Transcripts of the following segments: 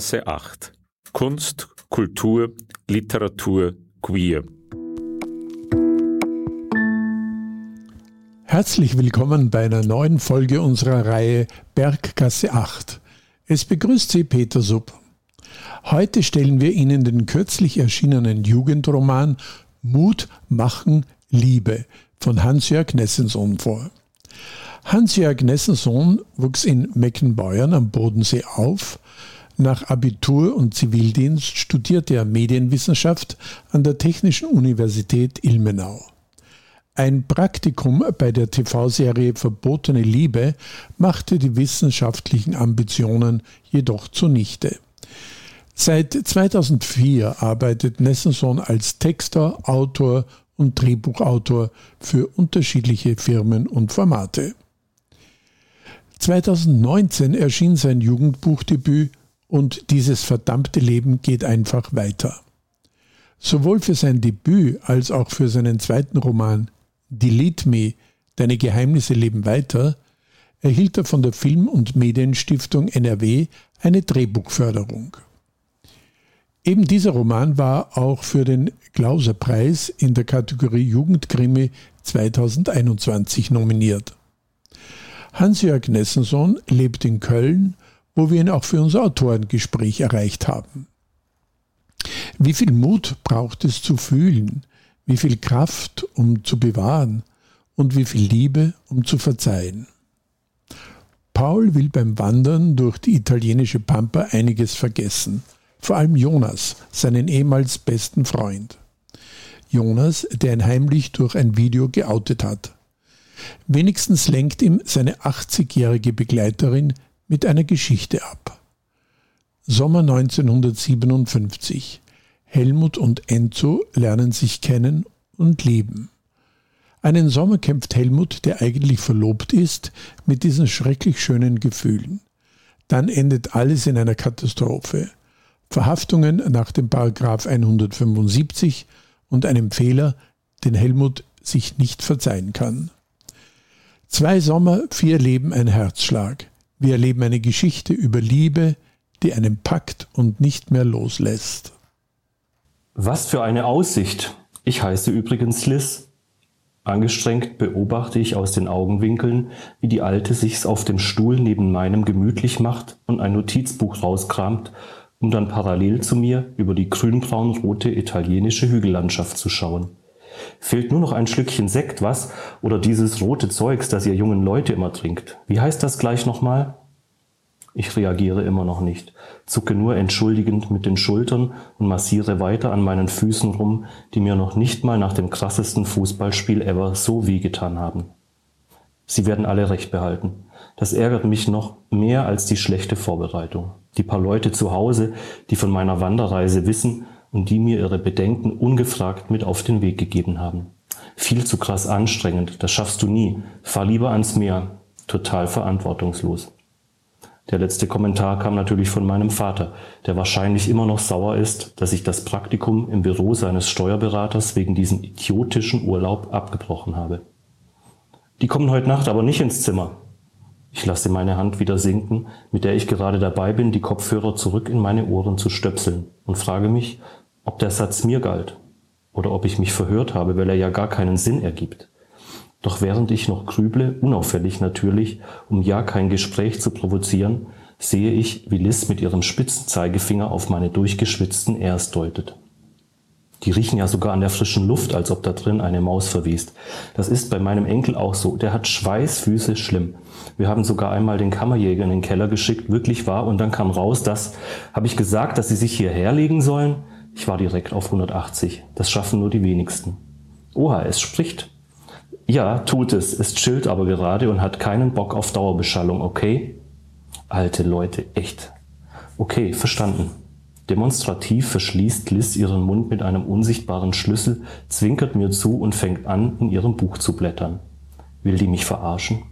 Berggasse 8. Kunst, Kultur, Literatur, Queer. Herzlich willkommen bei einer neuen Folge unserer Reihe Berggasse 8. Es begrüßt Sie Peter Sub. Heute stellen wir Ihnen den kürzlich erschienenen Jugendroman Mut machen Liebe von Hans-Jörg Nessensohn vor. Hans-Jörg Nessensohn wuchs in Meckenbeuern am Bodensee auf. Nach Abitur und Zivildienst studierte er Medienwissenschaft an der Technischen Universität Ilmenau. Ein Praktikum bei der TV-Serie Verbotene Liebe machte die wissenschaftlichen Ambitionen jedoch zunichte. Seit 2004 arbeitet Nessensohn als Texter, Autor und Drehbuchautor für unterschiedliche Firmen und Formate. 2019 erschien sein Jugendbuchdebüt und dieses verdammte Leben geht einfach weiter. Sowohl für sein Debüt als auch für seinen zweiten Roman Delete Me, Deine Geheimnisse leben weiter, erhielt er von der Film- und Medienstiftung NRW eine Drehbuchförderung. Eben dieser Roman war auch für den Glauser-Preis in der Kategorie Jugendkrimi 2021 nominiert. Hans-Jörg Nessensohn lebt in Köln, wo wir ihn auch für unser Autorengespräch erreicht haben. Wie viel Mut braucht es zu fühlen? Wie viel Kraft, um zu bewahren? Und wie viel Liebe, um zu verzeihen? Paul will beim Wandern durch die italienische Pampa einiges vergessen – vor allem Jonas, seinen ehemals besten Freund. Jonas, der ihn heimlich durch ein Video geoutet hat. Wenigstens lenkt ihm seine 80-jährige Begleiterin mit einer Geschichte ab. Sommer 1957. Helmut und Enzo lernen sich kennen und lieben. Einen Sommer kämpft Helmut, der eigentlich verlobt ist, mit diesen schrecklich schönen Gefühlen. Dann endet alles in einer Katastrophe. Verhaftungen nach dem Paragraph 175 und einem Fehler, den Helmut sich nicht verzeihen kann. Zwei Sommer, vier Leben, ein Herzschlag. Wir erleben eine Geschichte über Liebe, die einen packt und nicht mehr loslässt. Was für eine Aussicht! Ich heiße übrigens Liz. Angestrengt beobachte ich aus den Augenwinkeln, wie die Alte sich's auf dem Stuhl neben meinem gemütlich macht und ein Notizbuch rauskramt um dann parallel zu mir über die grünbraun-rote italienische Hügellandschaft zu schauen. Fehlt nur noch ein Schlückchen Sekt, was? Oder dieses rote Zeugs, das ihr jungen Leute immer trinkt. Wie heißt das gleich nochmal? Ich reagiere immer noch nicht, zucke nur entschuldigend mit den Schultern und massiere weiter an meinen Füßen rum, die mir noch nicht mal nach dem krassesten Fußballspiel ever so wehgetan haben. Sie werden alle recht behalten. Das ärgert mich noch mehr als die schlechte Vorbereitung. Die paar Leute zu Hause, die von meiner Wanderreise wissen und die mir ihre Bedenken ungefragt mit auf den Weg gegeben haben. Viel zu krass anstrengend, das schaffst du nie. Fahr lieber ans Meer. Total verantwortungslos. Der letzte Kommentar kam natürlich von meinem Vater, der wahrscheinlich immer noch sauer ist, dass ich das Praktikum im Büro seines Steuerberaters wegen diesem idiotischen Urlaub abgebrochen habe. Die kommen heute Nacht aber nicht ins Zimmer, ich lasse meine Hand wieder sinken, mit der ich gerade dabei bin, die Kopfhörer zurück in meine Ohren zu stöpseln und frage mich, ob der Satz mir galt oder ob ich mich verhört habe, weil er ja gar keinen Sinn ergibt. Doch während ich noch grüble, unauffällig natürlich, um ja kein Gespräch zu provozieren, sehe ich, wie Liz mit ihrem spitzen Zeigefinger auf meine durchgeschwitzten Rs deutet. Die riechen ja sogar an der frischen Luft, als ob da drin eine Maus verwiest. Das ist bei meinem Enkel auch so. Der hat Schweißfüße schlimm. Wir haben sogar einmal den Kammerjäger in den Keller geschickt, wirklich wahr, und dann kam raus, dass, habe ich gesagt, dass sie sich hierher legen sollen? Ich war direkt auf 180. Das schaffen nur die wenigsten. Oha, es spricht. Ja, tut es. Es chillt aber gerade und hat keinen Bock auf Dauerbeschallung, okay? Alte Leute, echt. Okay, verstanden. Demonstrativ verschließt Liz ihren Mund mit einem unsichtbaren Schlüssel, zwinkert mir zu und fängt an, in ihrem Buch zu blättern. Will die mich verarschen?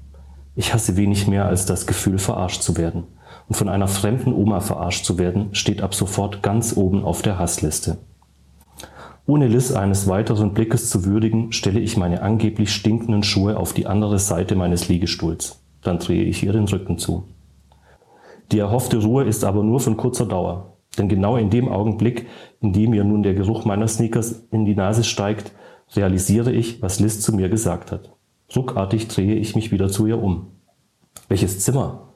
Ich hasse wenig mehr als das Gefühl, verarscht zu werden. Und von einer fremden Oma verarscht zu werden, steht ab sofort ganz oben auf der Hassliste. Ohne Liz eines weiteren Blickes zu würdigen, stelle ich meine angeblich stinkenden Schuhe auf die andere Seite meines Liegestuhls. Dann drehe ich ihr den Rücken zu. Die erhoffte Ruhe ist aber nur von kurzer Dauer. Denn genau in dem Augenblick, in dem mir nun der Geruch meiner Sneakers in die Nase steigt, realisiere ich, was Liz zu mir gesagt hat. Ruckartig drehe ich mich wieder zu ihr um. Welches Zimmer?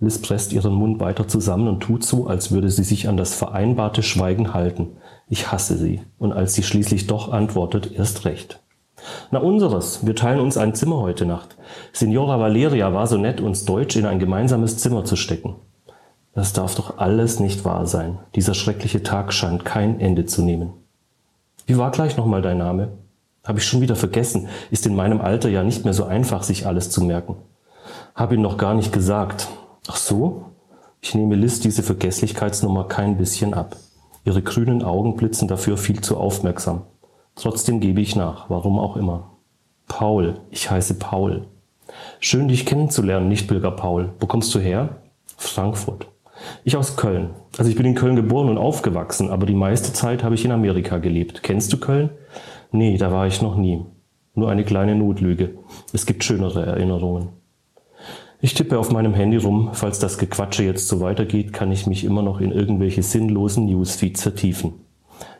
Liz presst ihren Mund weiter zusammen und tut so, als würde sie sich an das vereinbarte Schweigen halten. Ich hasse sie. Und als sie schließlich doch antwortet, erst recht. Na unseres, wir teilen uns ein Zimmer heute Nacht. Signora Valeria war so nett, uns Deutsch in ein gemeinsames Zimmer zu stecken. Das darf doch alles nicht wahr sein. Dieser schreckliche Tag scheint kein Ende zu nehmen. Wie war gleich nochmal dein Name? Habe ich schon wieder vergessen. Ist in meinem Alter ja nicht mehr so einfach, sich alles zu merken. Hab ihn noch gar nicht gesagt. Ach so? Ich nehme Liz diese Vergesslichkeitsnummer kein bisschen ab. Ihre grünen Augen blitzen dafür viel zu aufmerksam. Trotzdem gebe ich nach, warum auch immer. Paul, ich heiße Paul. Schön, dich kennenzulernen, nicht Pilger Paul. Wo kommst du her? Frankfurt. Ich aus Köln. Also ich bin in Köln geboren und aufgewachsen, aber die meiste Zeit habe ich in Amerika gelebt. Kennst du Köln? Nee, da war ich noch nie. Nur eine kleine Notlüge. Es gibt schönere Erinnerungen. Ich tippe auf meinem Handy rum. Falls das Gequatsche jetzt so weitergeht, kann ich mich immer noch in irgendwelche sinnlosen Newsfeeds vertiefen.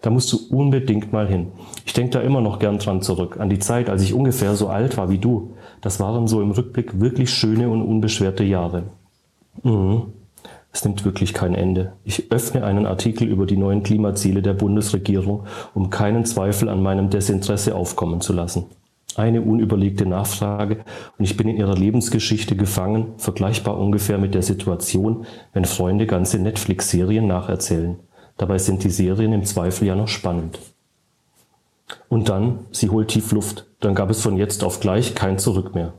Da musst du unbedingt mal hin. Ich denke da immer noch gern dran zurück, an die Zeit, als ich ungefähr so alt war wie du. Das waren so im Rückblick wirklich schöne und unbeschwerte Jahre. Mhm. Es nimmt wirklich kein Ende. Ich öffne einen Artikel über die neuen Klimaziele der Bundesregierung, um keinen Zweifel an meinem Desinteresse aufkommen zu lassen eine unüberlegte Nachfrage und ich bin in ihrer Lebensgeschichte gefangen, vergleichbar ungefähr mit der Situation, wenn Freunde ganze Netflix-Serien nacherzählen. Dabei sind die Serien im Zweifel ja noch spannend. Und dann, sie holt tief Luft, dann gab es von jetzt auf gleich kein Zurück mehr.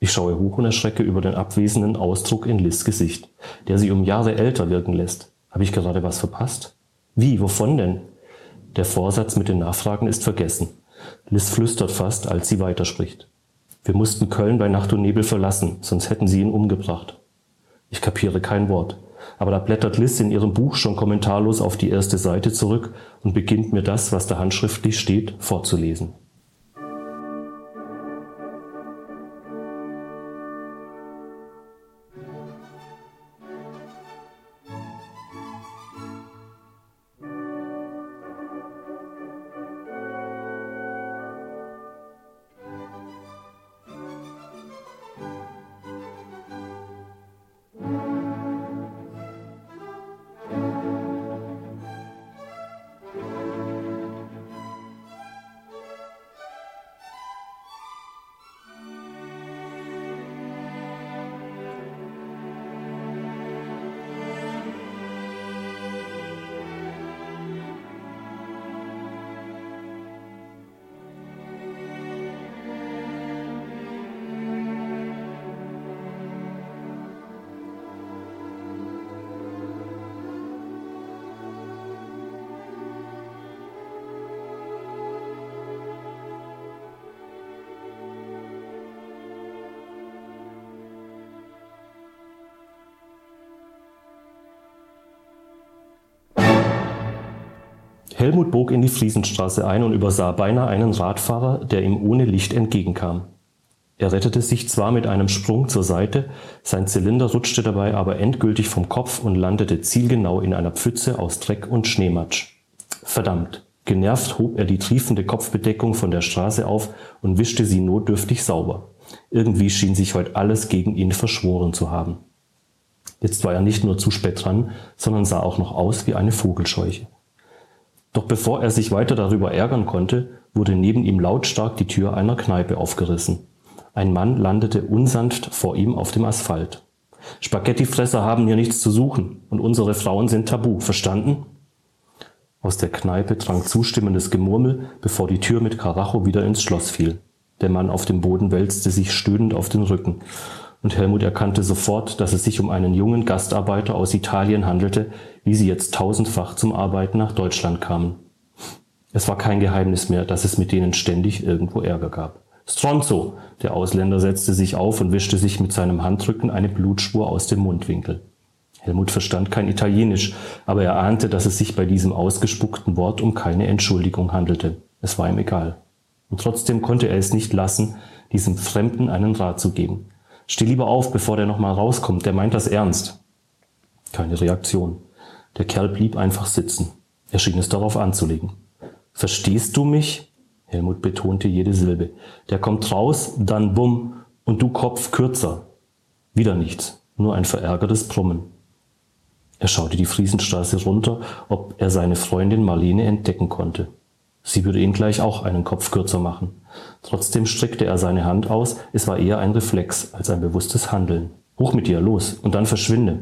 Ich schaue hoch und erschrecke über den abwesenden Ausdruck in Liz Gesicht, der sie um Jahre älter wirken lässt. Habe ich gerade was verpasst? Wie, wovon denn? Der Vorsatz mit den Nachfragen ist vergessen. Liz flüstert fast, als sie weiterspricht. Wir mussten Köln bei Nacht und Nebel verlassen, sonst hätten sie ihn umgebracht. Ich kapiere kein Wort. Aber da blättert Liz in ihrem Buch schon kommentarlos auf die erste Seite zurück und beginnt mir das, was da handschriftlich steht, vorzulesen. Bog in die Friesenstraße ein und übersah beinahe einen Radfahrer, der ihm ohne Licht entgegenkam. Er rettete sich zwar mit einem Sprung zur Seite, sein Zylinder rutschte dabei aber endgültig vom Kopf und landete zielgenau in einer Pfütze aus Dreck und Schneematsch. Verdammt! Genervt hob er die triefende Kopfbedeckung von der Straße auf und wischte sie notdürftig sauber. Irgendwie schien sich heute alles gegen ihn verschworen zu haben. Jetzt war er nicht nur zu spät dran, sondern sah auch noch aus wie eine Vogelscheuche. Doch bevor er sich weiter darüber ärgern konnte, wurde neben ihm lautstark die Tür einer Kneipe aufgerissen. Ein Mann landete unsanft vor ihm auf dem Asphalt. Spaghettifresser haben hier nichts zu suchen und unsere Frauen sind tabu, verstanden? Aus der Kneipe drang zustimmendes Gemurmel, bevor die Tür mit Karacho wieder ins Schloss fiel. Der Mann auf dem Boden wälzte sich stöhnend auf den Rücken und Helmut erkannte sofort, dass es sich um einen jungen Gastarbeiter aus Italien handelte, wie sie jetzt tausendfach zum Arbeiten nach Deutschland kamen. Es war kein Geheimnis mehr, dass es mit denen ständig irgendwo Ärger gab. Stronzo! Der Ausländer setzte sich auf und wischte sich mit seinem Handrücken eine Blutspur aus dem Mundwinkel. Helmut verstand kein Italienisch, aber er ahnte, dass es sich bei diesem ausgespuckten Wort um keine Entschuldigung handelte. Es war ihm egal. Und trotzdem konnte er es nicht lassen, diesem Fremden einen Rat zu geben. Steh lieber auf, bevor der nochmal rauskommt, der meint das ernst. Keine Reaktion. Der Kerl blieb einfach sitzen. Er schien es darauf anzulegen. Verstehst du mich? Helmut betonte jede Silbe. Der kommt raus, dann bumm, und du Kopf kürzer. Wieder nichts, nur ein verärgertes Brummen. Er schaute die Friesenstraße runter, ob er seine Freundin Marlene entdecken konnte. Sie würde ihn gleich auch einen Kopf kürzer machen. Trotzdem streckte er seine Hand aus, es war eher ein Reflex als ein bewusstes Handeln. Hoch mit dir, los, und dann verschwinde.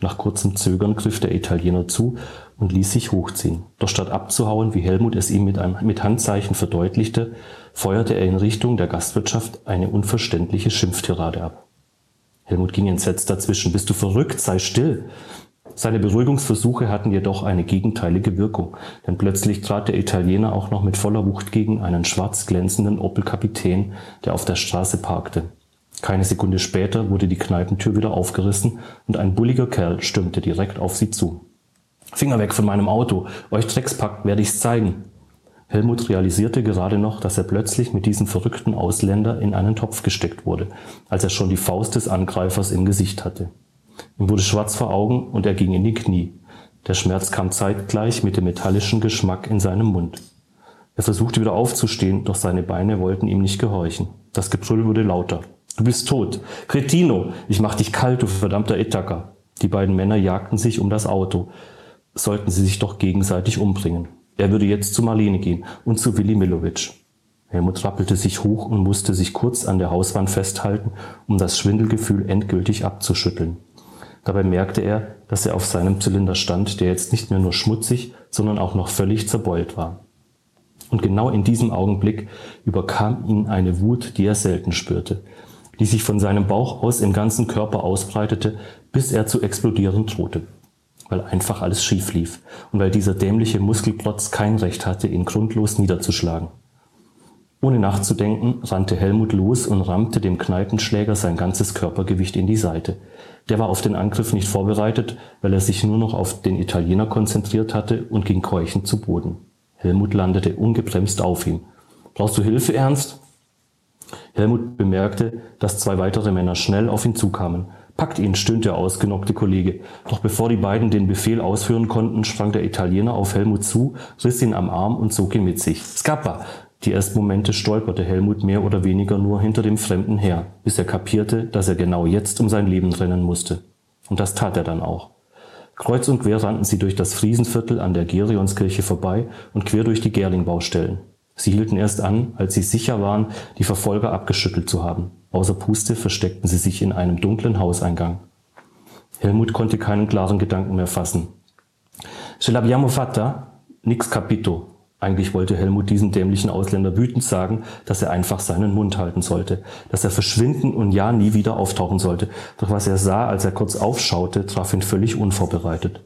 Nach kurzem Zögern griff der Italiener zu und ließ sich hochziehen. Doch statt abzuhauen, wie Helmut es ihm mit, einem, mit Handzeichen verdeutlichte, feuerte er in Richtung der Gastwirtschaft eine unverständliche Schimpftirade ab. Helmut ging entsetzt dazwischen. Bist du verrückt? Sei still. Seine Beruhigungsversuche hatten jedoch eine gegenteilige Wirkung, denn plötzlich trat der Italiener auch noch mit voller Wucht gegen einen schwarz glänzenden Opel Kapitän, der auf der Straße parkte. Keine Sekunde später wurde die Kneipentür wieder aufgerissen und ein bulliger Kerl stürmte direkt auf sie zu. Finger weg von meinem Auto, euch Dreckspackt werde ich's zeigen. Helmut realisierte gerade noch, dass er plötzlich mit diesem verrückten Ausländer in einen Topf gesteckt wurde, als er schon die Faust des Angreifers im Gesicht hatte. Ihm wurde schwarz vor Augen und er ging in die Knie. Der Schmerz kam zeitgleich mit dem metallischen Geschmack in seinem Mund. Er versuchte wieder aufzustehen, doch seine Beine wollten ihm nicht gehorchen. Das Gebrüll wurde lauter. Du bist tot. Cretino, ich mach dich kalt, du verdammter Ithaka. Die beiden Männer jagten sich um das Auto. Sollten sie sich doch gegenseitig umbringen. Er würde jetzt zu Marlene gehen und zu Willi Milovic. Helmut rappelte sich hoch und musste sich kurz an der Hauswand festhalten, um das Schwindelgefühl endgültig abzuschütteln. Dabei merkte er, dass er auf seinem Zylinder stand, der jetzt nicht mehr nur schmutzig, sondern auch noch völlig zerbeult war. Und genau in diesem Augenblick überkam ihn eine Wut, die er selten spürte, die sich von seinem Bauch aus im ganzen Körper ausbreitete, bis er zu explodieren drohte weil einfach alles schief lief und weil dieser dämliche Muskelprotz kein Recht hatte, ihn grundlos niederzuschlagen. Ohne nachzudenken, rannte Helmut los und rammte dem Kneipenschläger sein ganzes Körpergewicht in die Seite. Der war auf den Angriff nicht vorbereitet, weil er sich nur noch auf den Italiener konzentriert hatte und ging keuchend zu Boden. Helmut landete ungebremst auf ihm. Brauchst du Hilfe, Ernst? Helmut bemerkte, dass zwei weitere Männer schnell auf ihn zukamen. Packt ihn, stöhnte der ausgenockte Kollege. Doch bevor die beiden den Befehl ausführen konnten, sprang der Italiener auf Helmut zu, riss ihn am Arm und zog ihn mit sich. Scappa! Die ersten Momente stolperte Helmut mehr oder weniger nur hinter dem Fremden her, bis er kapierte, dass er genau jetzt um sein Leben rennen musste. Und das tat er dann auch. Kreuz und quer rannten sie durch das Friesenviertel an der Gerionskirche vorbei und quer durch die Gerlingbaustellen. Sie hielten erst an, als sie sicher waren, die Verfolger abgeschüttelt zu haben. Außer Puste versteckten sie sich in einem dunklen Hauseingang. Helmut konnte keinen klaren Gedanken mehr fassen. Ce l'abbiamo fatta? Nix capito. Eigentlich wollte Helmut diesem dämlichen Ausländer wütend sagen, dass er einfach seinen Mund halten sollte, dass er verschwinden und ja nie wieder auftauchen sollte. Doch was er sah, als er kurz aufschaute, traf ihn völlig unvorbereitet.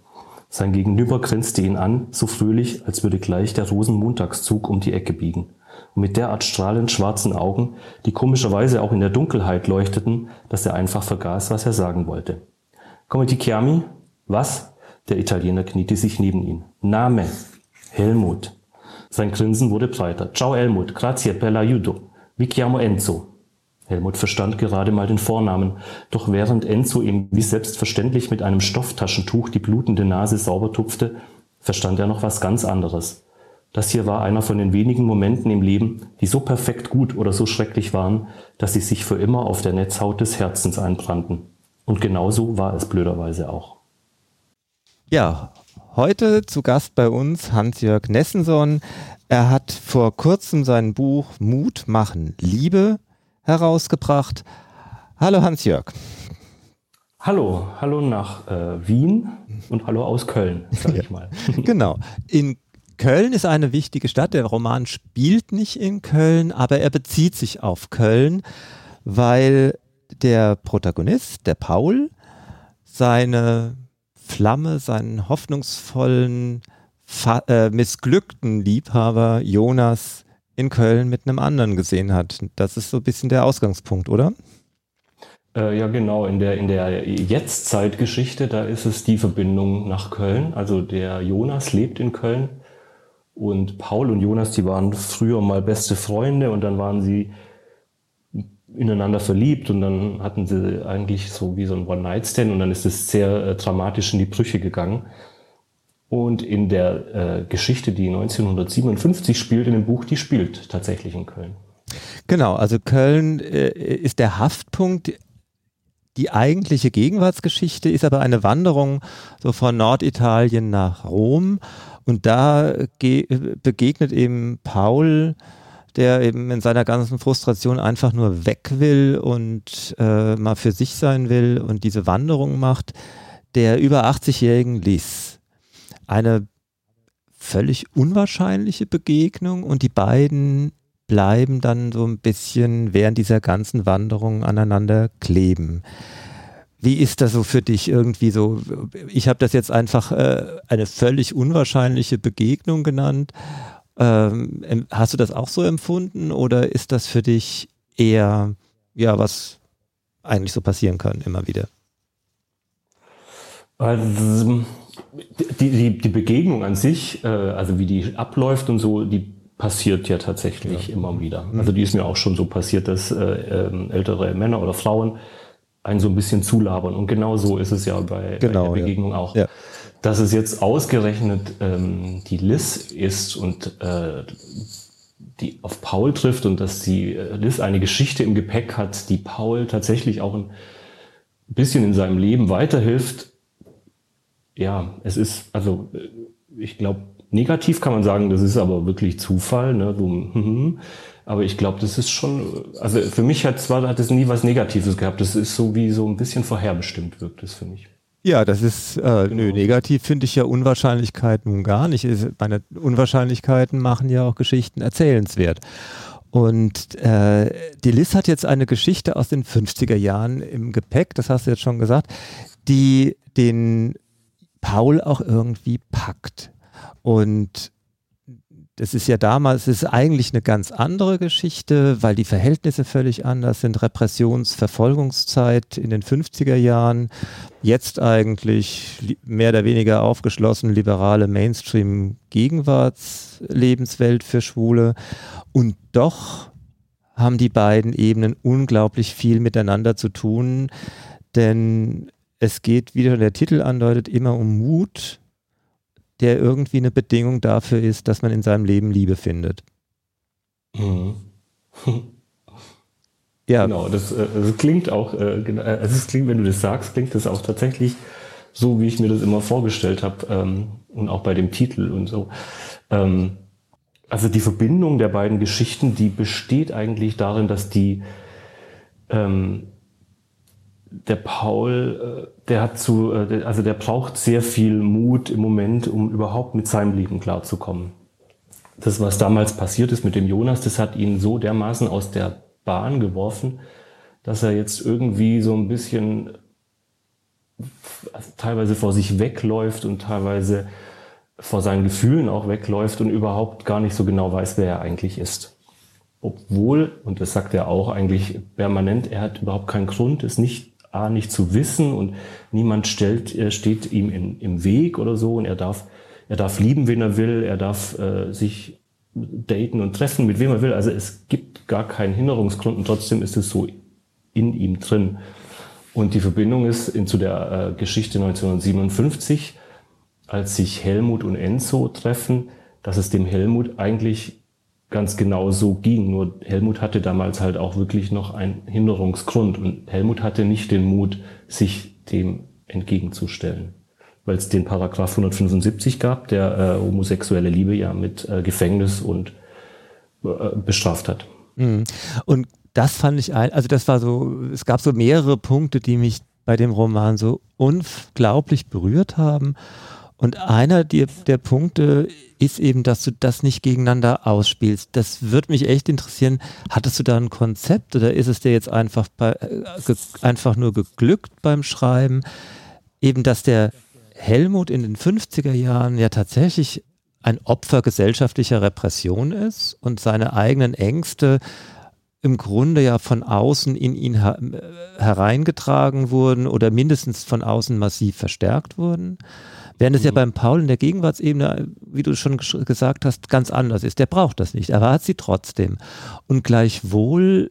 Sein Gegenüber grinste ihn an, so fröhlich, als würde gleich der Rosenmontagszug um die Ecke biegen und mit derart strahlend schwarzen Augen, die komischerweise auch in der Dunkelheit leuchteten, dass er einfach vergaß, was er sagen wollte. Come ti chiami? Was? Der Italiener kniete sich neben ihn. Name. Helmut. Sein Grinsen wurde breiter. Ciao Helmut, grazie per l'aiuto. Vi chiamo Enzo. Helmut verstand gerade mal den Vornamen, doch während Enzo ihm wie selbstverständlich mit einem Stofftaschentuch die blutende Nase sauber tupfte, verstand er noch was ganz anderes. Das hier war einer von den wenigen Momenten im Leben, die so perfekt gut oder so schrecklich waren, dass sie sich für immer auf der Netzhaut des Herzens einbrannten. Und genauso war es blöderweise auch. Ja, heute zu Gast bei uns Hans-Jörg Nessenson. Er hat vor kurzem sein Buch Mut machen Liebe herausgebracht. Hallo Hans-Jörg. Hallo, hallo nach äh, Wien und hallo aus Köln, sag ich mal. genau. In Köln ist eine wichtige Stadt. Der Roman spielt nicht in Köln, aber er bezieht sich auf Köln, weil der Protagonist, der Paul, seine Flamme, seinen hoffnungsvollen, äh, missglückten Liebhaber Jonas in Köln mit einem anderen gesehen hat. Das ist so ein bisschen der Ausgangspunkt, oder? Äh, ja, genau. In der, in der Jetztzeitgeschichte, da ist es die Verbindung nach Köln. Also der Jonas lebt in Köln und Paul und Jonas, die waren früher mal beste Freunde und dann waren sie ineinander verliebt und dann hatten sie eigentlich so wie so ein One-Night-Stand und dann ist es sehr äh, dramatisch in die Brüche gegangen. Und in der äh, Geschichte, die 1957 spielt, in dem Buch, die spielt tatsächlich in Köln. Genau, also Köln äh, ist der Haftpunkt. Die eigentliche Gegenwartsgeschichte ist aber eine Wanderung so von Norditalien nach Rom. Und da begegnet eben Paul der eben in seiner ganzen Frustration einfach nur weg will und äh, mal für sich sein will und diese Wanderung macht, der über 80-jährigen Liz. Eine völlig unwahrscheinliche Begegnung und die beiden bleiben dann so ein bisschen während dieser ganzen Wanderung aneinander kleben. Wie ist das so für dich irgendwie so? Ich habe das jetzt einfach äh, eine völlig unwahrscheinliche Begegnung genannt ähm, hast du das auch so empfunden oder ist das für dich eher, ja, was eigentlich so passieren kann, immer wieder? Also, die, die, die Begegnung an sich, äh, also wie die abläuft und so, die passiert ja tatsächlich ja. immer wieder. Mhm. Also die ist mir auch schon so passiert, dass äh, äh, ältere Männer oder Frauen einen so ein bisschen zulabern. Und genau so ist es ja bei, genau, bei der Begegnung ja. auch. Ja dass es jetzt ausgerechnet ähm, die Liz ist und äh, die auf Paul trifft und dass die äh, Liz eine Geschichte im Gepäck hat, die Paul tatsächlich auch ein bisschen in seinem Leben weiterhilft. Ja, es ist, also äh, ich glaube, negativ kann man sagen, das ist aber wirklich Zufall. Ne? So, mhm. aber ich glaube, das ist schon, also für mich hat zwar hat es nie was Negatives gehabt. Das ist so wie so ein bisschen vorherbestimmt wirkt es für mich. Ja, das ist, äh, genau. nö, negativ finde ich ja Unwahrscheinlichkeit nun gar nicht. Meine Unwahrscheinlichkeiten machen ja auch Geschichten erzählenswert. Und äh, die Liz hat jetzt eine Geschichte aus den 50er Jahren im Gepäck, das hast du jetzt schon gesagt, die den Paul auch irgendwie packt. Und das ist ja damals, ist eigentlich eine ganz andere Geschichte, weil die Verhältnisse völlig anders sind. Repressionsverfolgungszeit in den 50er Jahren, jetzt eigentlich mehr oder weniger aufgeschlossen, liberale Mainstream-Gegenwartslebenswelt für Schwule. Und doch haben die beiden Ebenen unglaublich viel miteinander zu tun, denn es geht, wie der Titel andeutet, immer um Mut, der irgendwie eine Bedingung dafür ist, dass man in seinem Leben Liebe findet. Mhm. ja. Genau, das, äh, das klingt auch, äh, äh, also es klingt, wenn du das sagst, klingt das auch tatsächlich so, wie ich mir das immer vorgestellt habe ähm, und auch bei dem Titel und so. Ähm, also die Verbindung der beiden Geschichten, die besteht eigentlich darin, dass die ähm, der Paul, äh, der hat zu, äh, also der braucht sehr viel Mut im Moment, um überhaupt mit seinem Leben klarzukommen. Das, was damals passiert ist mit dem Jonas, das hat ihn so dermaßen aus der Bahn geworfen, dass er jetzt irgendwie so ein bisschen teilweise vor sich wegläuft und teilweise vor seinen Gefühlen auch wegläuft und überhaupt gar nicht so genau weiß, wer er eigentlich ist. Obwohl, und das sagt er auch eigentlich permanent, er hat überhaupt keinen Grund, es nicht A, nicht zu wissen und niemand stellt, er steht ihm in, im Weg oder so und er darf, er darf lieben, wen er will, er darf äh, sich daten und treffen, mit wem er will. Also es gibt gar keinen Hinderungsgrund und trotzdem ist es so in ihm drin. Und die Verbindung ist in, zu der äh, Geschichte 1957, als sich Helmut und Enzo treffen, dass es dem Helmut eigentlich ganz genau so ging. Nur Helmut hatte damals halt auch wirklich noch einen Hinderungsgrund und Helmut hatte nicht den Mut, sich dem entgegenzustellen. Weil es den Paragraph 175 gab, der äh, homosexuelle Liebe ja mit äh, Gefängnis und äh, bestraft hat. Mhm. Und das fand ich ein, also das war so, es gab so mehrere Punkte, die mich bei dem Roman so unglaublich berührt haben. Und einer der, der Punkte ist eben, dass du das nicht gegeneinander ausspielst. Das würde mich echt interessieren. Hattest du da ein Konzept oder ist es dir jetzt einfach, bei, äh, einfach nur geglückt beim Schreiben? Eben, dass der Helmut in den 50er Jahren ja tatsächlich ein Opfer gesellschaftlicher Repression ist und seine eigenen Ängste im Grunde ja von außen in ihn her hereingetragen wurden oder mindestens von außen massiv verstärkt wurden. Während es ja mhm. beim Paul in der Gegenwartsebene, wie du schon gesagt hast, ganz anders ist. Der braucht das nicht, aber er hat sie trotzdem. Und gleichwohl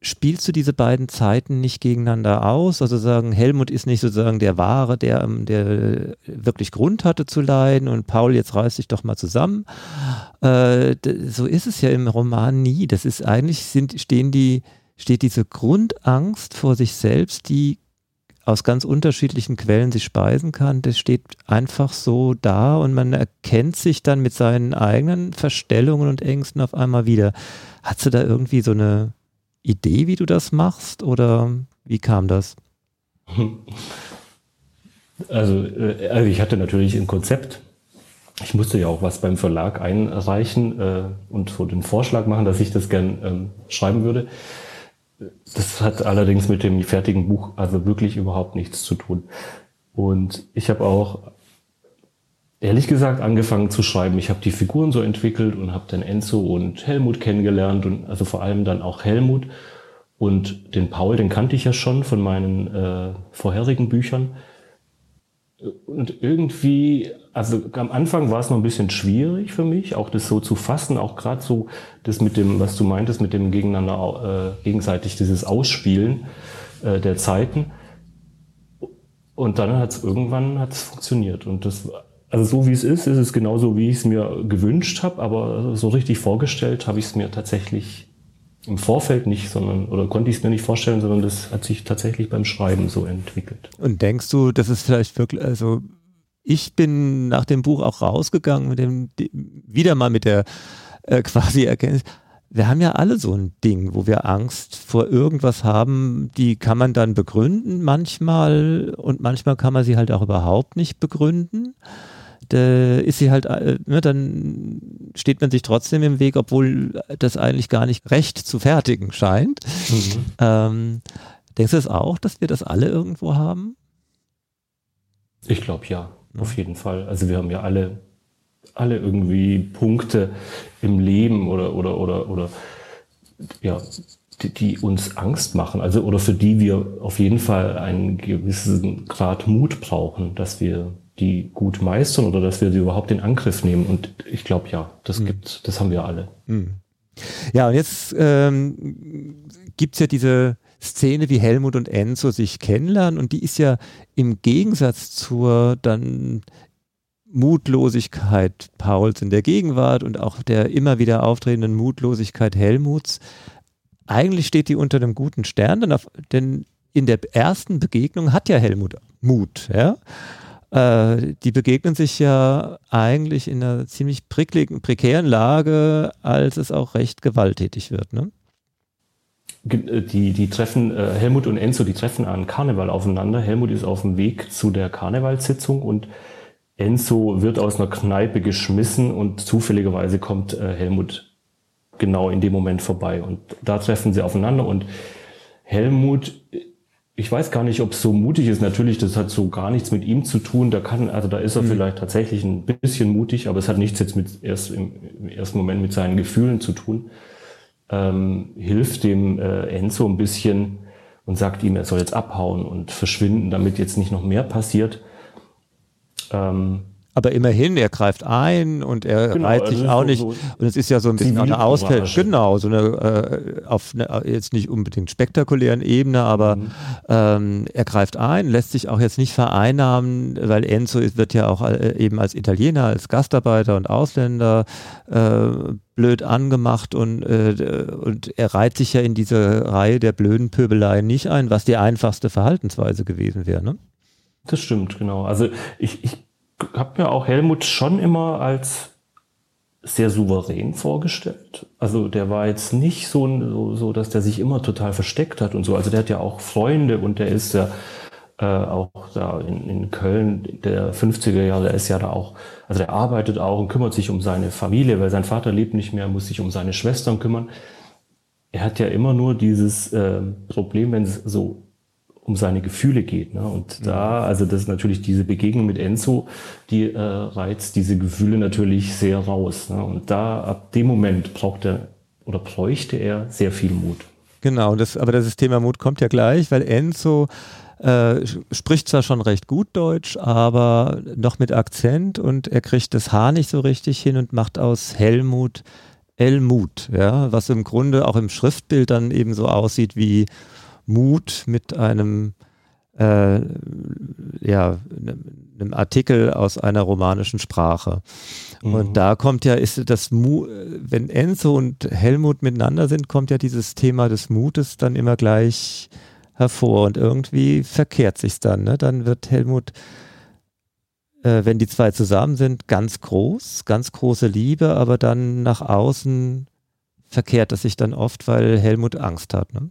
spielst du diese beiden Zeiten nicht gegeneinander aus? Also sagen, Helmut ist nicht sozusagen der Wahre, der, ähm, der wirklich Grund hatte zu leiden und Paul, jetzt reiß dich doch mal zusammen. Äh, so ist es ja im Roman nie. Das ist eigentlich, sind, stehen die, steht diese Grundangst vor sich selbst, die aus ganz unterschiedlichen Quellen sich speisen kann, das steht einfach so da und man erkennt sich dann mit seinen eigenen Verstellungen und Ängsten auf einmal wieder. Hast du da irgendwie so eine Idee, wie du das machst oder wie kam das? Also, äh, also ich hatte natürlich ein Konzept. Ich musste ja auch was beim Verlag einreichen äh, und so den Vorschlag machen, dass ich das gern ähm, schreiben würde. Das hat allerdings mit dem fertigen Buch also wirklich überhaupt nichts zu tun. Und ich habe auch ehrlich gesagt angefangen zu schreiben. Ich habe die Figuren so entwickelt und habe dann Enzo und Helmut kennengelernt und also vor allem dann auch Helmut und den Paul, den kannte ich ja schon von meinen äh, vorherigen Büchern. Und irgendwie, also am Anfang war es noch ein bisschen schwierig für mich, auch das so zu fassen, auch gerade so das mit dem, was du meintest, mit dem gegeneinander äh, gegenseitig dieses Ausspielen äh, der Zeiten. Und dann hat es irgendwann hat's funktioniert. Und das also so wie es ist, ist es genauso, wie ich es mir gewünscht habe, aber so richtig vorgestellt habe ich es mir tatsächlich im Vorfeld nicht, sondern oder konnte ich es mir nicht vorstellen, sondern das hat sich tatsächlich beim Schreiben so entwickelt. Und denkst du, das ist vielleicht wirklich, also ich bin nach dem Buch auch rausgegangen mit dem wieder mal mit der äh, quasi Erkenntnis, wir haben ja alle so ein Ding, wo wir Angst vor irgendwas haben, die kann man dann begründen manchmal und manchmal kann man sie halt auch überhaupt nicht begründen da ist sie halt, äh, ne, dann steht man sich trotzdem im Weg, obwohl das eigentlich gar nicht recht zu fertigen scheint. Mhm. Ähm, denkst du es auch, dass wir das alle irgendwo haben? Ich glaube ja, auf jeden Fall. Also wir haben ja alle, alle irgendwie Punkte im Leben oder, oder, oder, oder, ja, die, die, uns Angst machen, also oder für die wir auf jeden Fall einen gewissen Grad Mut brauchen, dass wir die gut meistern oder dass wir sie überhaupt in Angriff nehmen. Und ich glaube ja, das mhm. gibt, das haben wir alle. Mhm. Ja, und jetzt ähm, gibt es ja diese Szene, wie Helmut und Enzo sich kennenlernen und die ist ja im Gegensatz zur dann Mutlosigkeit Pauls in der Gegenwart und auch der immer wieder auftretenden Mutlosigkeit Helmuts. Eigentlich steht die unter einem guten Stern, denn, auf, denn in der ersten Begegnung hat ja Helmut Mut, ja. Äh, die begegnen sich ja eigentlich in einer ziemlich prickligen, prekären Lage, als es auch recht gewalttätig wird. Ne? Äh, die, die treffen, äh, Helmut und Enzo, die treffen an Karneval aufeinander. Helmut ist auf dem Weg zu der Karnevalssitzung und Enzo wird aus einer Kneipe geschmissen und zufälligerweise kommt äh, Helmut genau in dem Moment vorbei. Und da treffen sie aufeinander und Helmut ich weiß gar nicht, ob es so mutig ist. Natürlich, das hat so gar nichts mit ihm zu tun. Da kann, also da ist er mhm. vielleicht tatsächlich ein bisschen mutig, aber es hat nichts jetzt mit erst im, im ersten Moment mit seinen Gefühlen zu tun. Ähm, hilft dem äh, Enzo ein bisschen und sagt ihm, er soll jetzt abhauen und verschwinden, damit jetzt nicht noch mehr passiert. Ähm, aber immerhin, er greift ein und er genau, reiht sich auch so, nicht. So und es ist ja so ein bisschen eine Ausfälle. Genau, so eine, äh, auf eine, jetzt nicht unbedingt spektakulären Ebene, aber mhm. ähm, er greift ein, lässt sich auch jetzt nicht vereinnahmen, weil Enzo wird ja auch äh, eben als Italiener, als Gastarbeiter und Ausländer äh, blöd angemacht und, äh, und er reiht sich ja in diese Reihe der blöden Pöbeleien nicht ein, was die einfachste Verhaltensweise gewesen wäre. Ne? Das stimmt, genau. Also ich, ich habe mir auch Helmut schon immer als sehr souverän vorgestellt. Also der war jetzt nicht so, so, so, dass der sich immer total versteckt hat und so. Also der hat ja auch Freunde und der ist ja äh, auch da in, in Köln der 50er Jahre, der ist ja da auch, also der arbeitet auch und kümmert sich um seine Familie, weil sein Vater lebt nicht mehr, muss sich um seine Schwestern kümmern. Er hat ja immer nur dieses äh, Problem, wenn es so um seine Gefühle geht. Ne? Und mhm. da, also das ist natürlich diese Begegnung mit Enzo, die äh, reizt diese Gefühle natürlich sehr raus. Ne? Und da, ab dem Moment braucht er oder bräuchte er sehr viel Mut. Genau, das, aber das Thema Mut kommt ja gleich, weil Enzo äh, spricht zwar schon recht gut Deutsch, aber noch mit Akzent und er kriegt das Haar nicht so richtig hin und macht aus Helmut Elmut, ja, was im Grunde auch im Schriftbild dann eben so aussieht wie Mut mit einem äh, ja, einem Artikel aus einer romanischen Sprache. Mhm. Und da kommt ja, ist das Mu wenn Enzo und Helmut miteinander sind, kommt ja dieses Thema des Mutes dann immer gleich hervor und irgendwie verkehrt sich's dann. Ne? Dann wird Helmut, äh, wenn die zwei zusammen sind, ganz groß, ganz große Liebe, aber dann nach außen verkehrt es sich dann oft, weil Helmut Angst hat. Ne?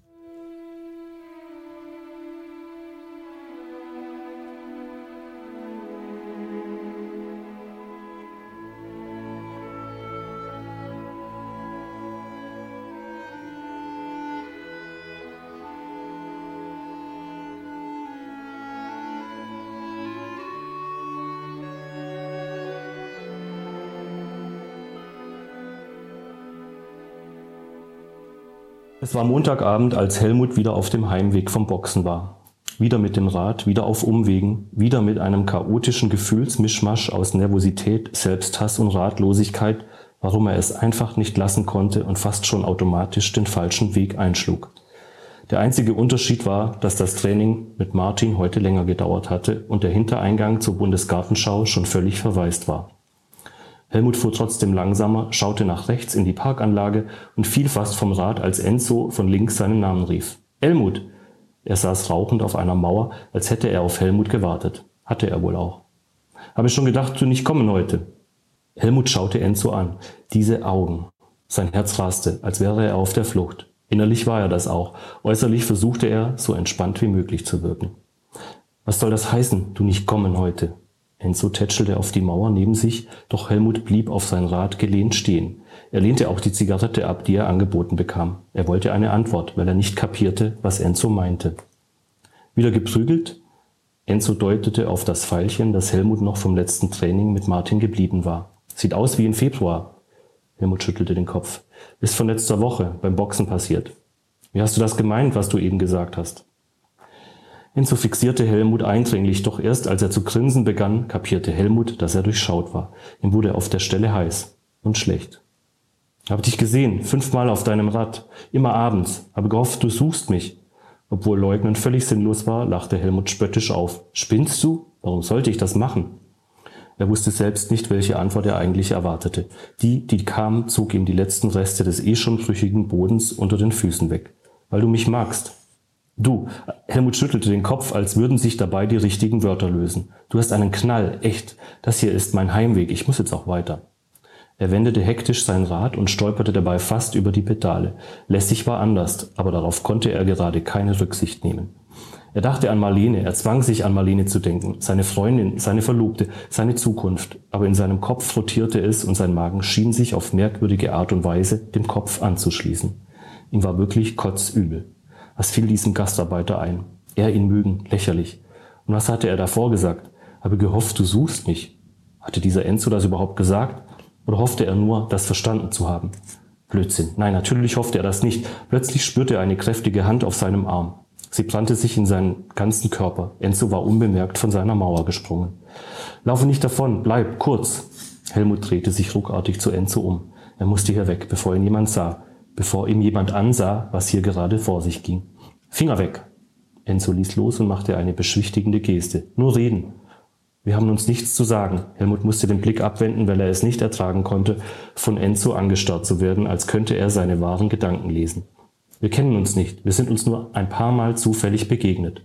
Es war Montagabend, als Helmut wieder auf dem Heimweg vom Boxen war. Wieder mit dem Rad, wieder auf Umwegen, wieder mit einem chaotischen Gefühlsmischmasch aus Nervosität, Selbsthass und Ratlosigkeit, warum er es einfach nicht lassen konnte und fast schon automatisch den falschen Weg einschlug. Der einzige Unterschied war, dass das Training mit Martin heute länger gedauert hatte und der Hintereingang zur Bundesgartenschau schon völlig verwaist war. Helmut fuhr trotzdem langsamer, schaute nach rechts in die Parkanlage und fiel fast vom Rad, als Enzo von links seinen Namen rief. Helmut! Er saß rauchend auf einer Mauer, als hätte er auf Helmut gewartet. Hatte er wohl auch. Habe schon gedacht, du nicht kommen heute. Helmut schaute Enzo an. Diese Augen. Sein Herz raste, als wäre er auf der Flucht. Innerlich war er das auch. Äußerlich versuchte er, so entspannt wie möglich zu wirken. Was soll das heißen, du nicht kommen heute? Enzo tätschelte auf die Mauer neben sich, doch Helmut blieb auf sein Rad gelehnt stehen. Er lehnte auch die Zigarette ab, die er angeboten bekam. Er wollte eine Antwort, weil er nicht kapierte, was Enzo meinte. Wieder geprügelt? Enzo deutete auf das Pfeilchen, das Helmut noch vom letzten Training mit Martin geblieben war. Sieht aus wie im Februar. Helmut schüttelte den Kopf. Ist von letzter Woche beim Boxen passiert. Wie hast du das gemeint, was du eben gesagt hast? Enzo fixierte Helmut eindringlich, doch erst als er zu grinsen begann, kapierte Helmut, dass er durchschaut war. Ihm wurde auf der Stelle heiß und schlecht. Hab dich gesehen, fünfmal auf deinem Rad, immer abends, habe gehofft, du suchst mich. Obwohl Leugnen völlig sinnlos war, lachte Helmut spöttisch auf. Spinnst du? Warum sollte ich das machen? Er wusste selbst nicht, welche Antwort er eigentlich erwartete. Die, die kam, zog ihm die letzten Reste des eh schon brüchigen Bodens unter den Füßen weg. Weil du mich magst, Du, Helmut schüttelte den Kopf, als würden sich dabei die richtigen Wörter lösen. Du hast einen Knall, echt. Das hier ist mein Heimweg, ich muss jetzt auch weiter. Er wendete hektisch sein Rad und stolperte dabei fast über die Pedale. Lässig war anders, aber darauf konnte er gerade keine Rücksicht nehmen. Er dachte an Marlene, er zwang sich an Marlene zu denken, seine Freundin, seine Verlobte, seine Zukunft, aber in seinem Kopf rotierte es und sein Magen schien sich auf merkwürdige Art und Weise dem Kopf anzuschließen. Ihm war wirklich kotzübel. Was fiel diesem Gastarbeiter ein? Er ihn mögen, lächerlich. Und was hatte er davor gesagt? Habe gehofft, du suchst mich. Hatte dieser Enzo das überhaupt gesagt? Oder hoffte er nur, das verstanden zu haben? Blödsinn. Nein, natürlich hoffte er das nicht. Plötzlich spürte er eine kräftige Hand auf seinem Arm. Sie plante sich in seinen ganzen Körper. Enzo war unbemerkt von seiner Mauer gesprungen. Laufe nicht davon, bleib, kurz. Helmut drehte sich ruckartig zu Enzo um. Er musste hier weg, bevor ihn jemand sah bevor ihm jemand ansah, was hier gerade vor sich ging. Finger weg! Enzo ließ los und machte eine beschwichtigende Geste. Nur reden. Wir haben uns nichts zu sagen. Helmut musste den Blick abwenden, weil er es nicht ertragen konnte, von Enzo angestarrt zu werden, als könnte er seine wahren Gedanken lesen. Wir kennen uns nicht. Wir sind uns nur ein paar Mal zufällig begegnet.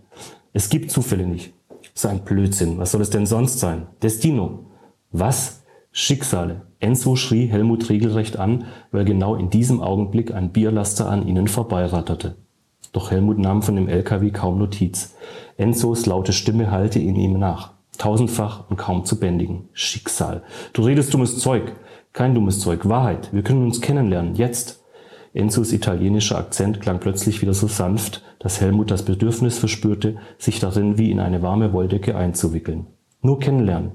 Es gibt Zufälle nicht. So ein Blödsinn. Was soll es denn sonst sein? Destino. Was? Schicksale. Enzo schrie Helmut regelrecht an, weil genau in diesem Augenblick ein Bierlaster an ihnen vorbeiratterte. Doch Helmut nahm von dem LKW kaum Notiz. Enzos laute Stimme hallte in ihm nach. Tausendfach und kaum zu bändigen. Schicksal. Du redest dummes Zeug. Kein dummes Zeug. Wahrheit. Wir können uns kennenlernen. Jetzt. Enzos italienischer Akzent klang plötzlich wieder so sanft, dass Helmut das Bedürfnis verspürte, sich darin wie in eine warme Wolldecke einzuwickeln. Nur kennenlernen.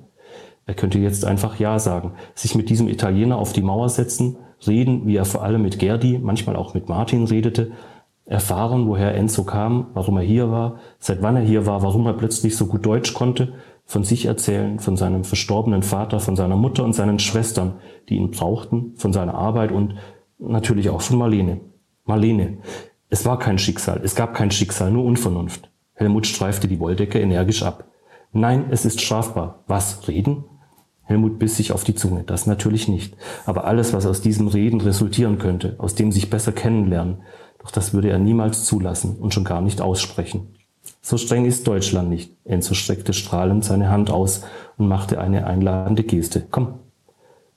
Er könnte jetzt einfach Ja sagen, sich mit diesem Italiener auf die Mauer setzen, reden, wie er vor allem mit Gerdi, manchmal auch mit Martin redete, erfahren, woher Enzo kam, warum er hier war, seit wann er hier war, warum er plötzlich so gut Deutsch konnte, von sich erzählen, von seinem verstorbenen Vater, von seiner Mutter und seinen Schwestern, die ihn brauchten, von seiner Arbeit und natürlich auch von Marlene. Marlene, es war kein Schicksal, es gab kein Schicksal, nur Unvernunft. Helmut streifte die Wolldecke energisch ab. Nein, es ist strafbar. Was, reden? Helmut biss sich auf die Zunge. Das natürlich nicht. Aber alles, was aus diesem Reden resultieren könnte, aus dem sich besser kennenlernen, doch das würde er niemals zulassen und schon gar nicht aussprechen. So streng ist Deutschland nicht. Enzo streckte strahlend seine Hand aus und machte eine einladende Geste. Komm.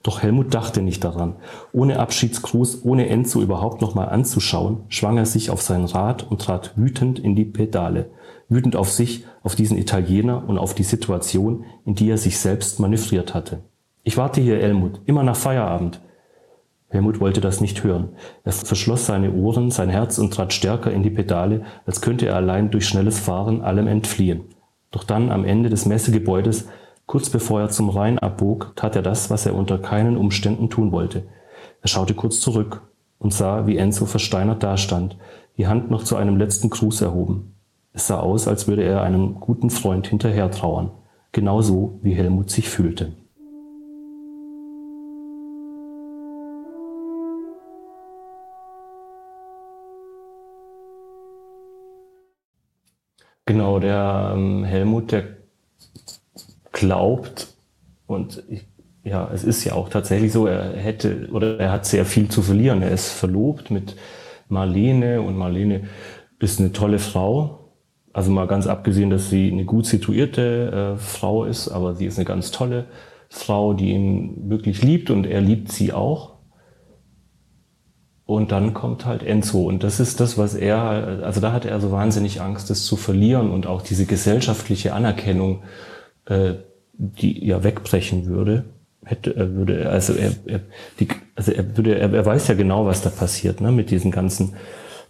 Doch Helmut dachte nicht daran. Ohne Abschiedsgruß, ohne Enzo überhaupt noch mal anzuschauen, schwang er sich auf sein Rad und trat wütend in die Pedale. Wütend auf sich, auf diesen Italiener und auf die Situation, in die er sich selbst manövriert hatte. Ich warte hier, Helmut, immer nach Feierabend. Helmut wollte das nicht hören. Er verschloss seine Ohren, sein Herz und trat stärker in die Pedale, als könnte er allein durch schnelles Fahren allem entfliehen. Doch dann am Ende des Messegebäudes, kurz bevor er zum Rhein abbog, tat er das, was er unter keinen Umständen tun wollte. Er schaute kurz zurück und sah, wie Enzo versteinert dastand, die Hand noch zu einem letzten Gruß erhoben. Es sah aus, als würde er einem guten Freund hinterher trauern, genauso wie Helmut sich fühlte. Genau, der ähm, Helmut, der glaubt und ich, ja, es ist ja auch tatsächlich so, er hätte oder er hat sehr viel zu verlieren. Er ist verlobt mit Marlene und Marlene ist eine tolle Frau. Also mal ganz abgesehen, dass sie eine gut situierte äh, Frau ist, aber sie ist eine ganz tolle Frau, die ihn wirklich liebt und er liebt sie auch. Und dann kommt halt Enzo. Und das ist das, was er, also da hatte er so wahnsinnig Angst, das zu verlieren und auch diese gesellschaftliche Anerkennung, äh, die ja wegbrechen würde. Hätte, er würde, also er, er, die, also er würde, er, er weiß ja genau, was da passiert, ne, mit diesen ganzen,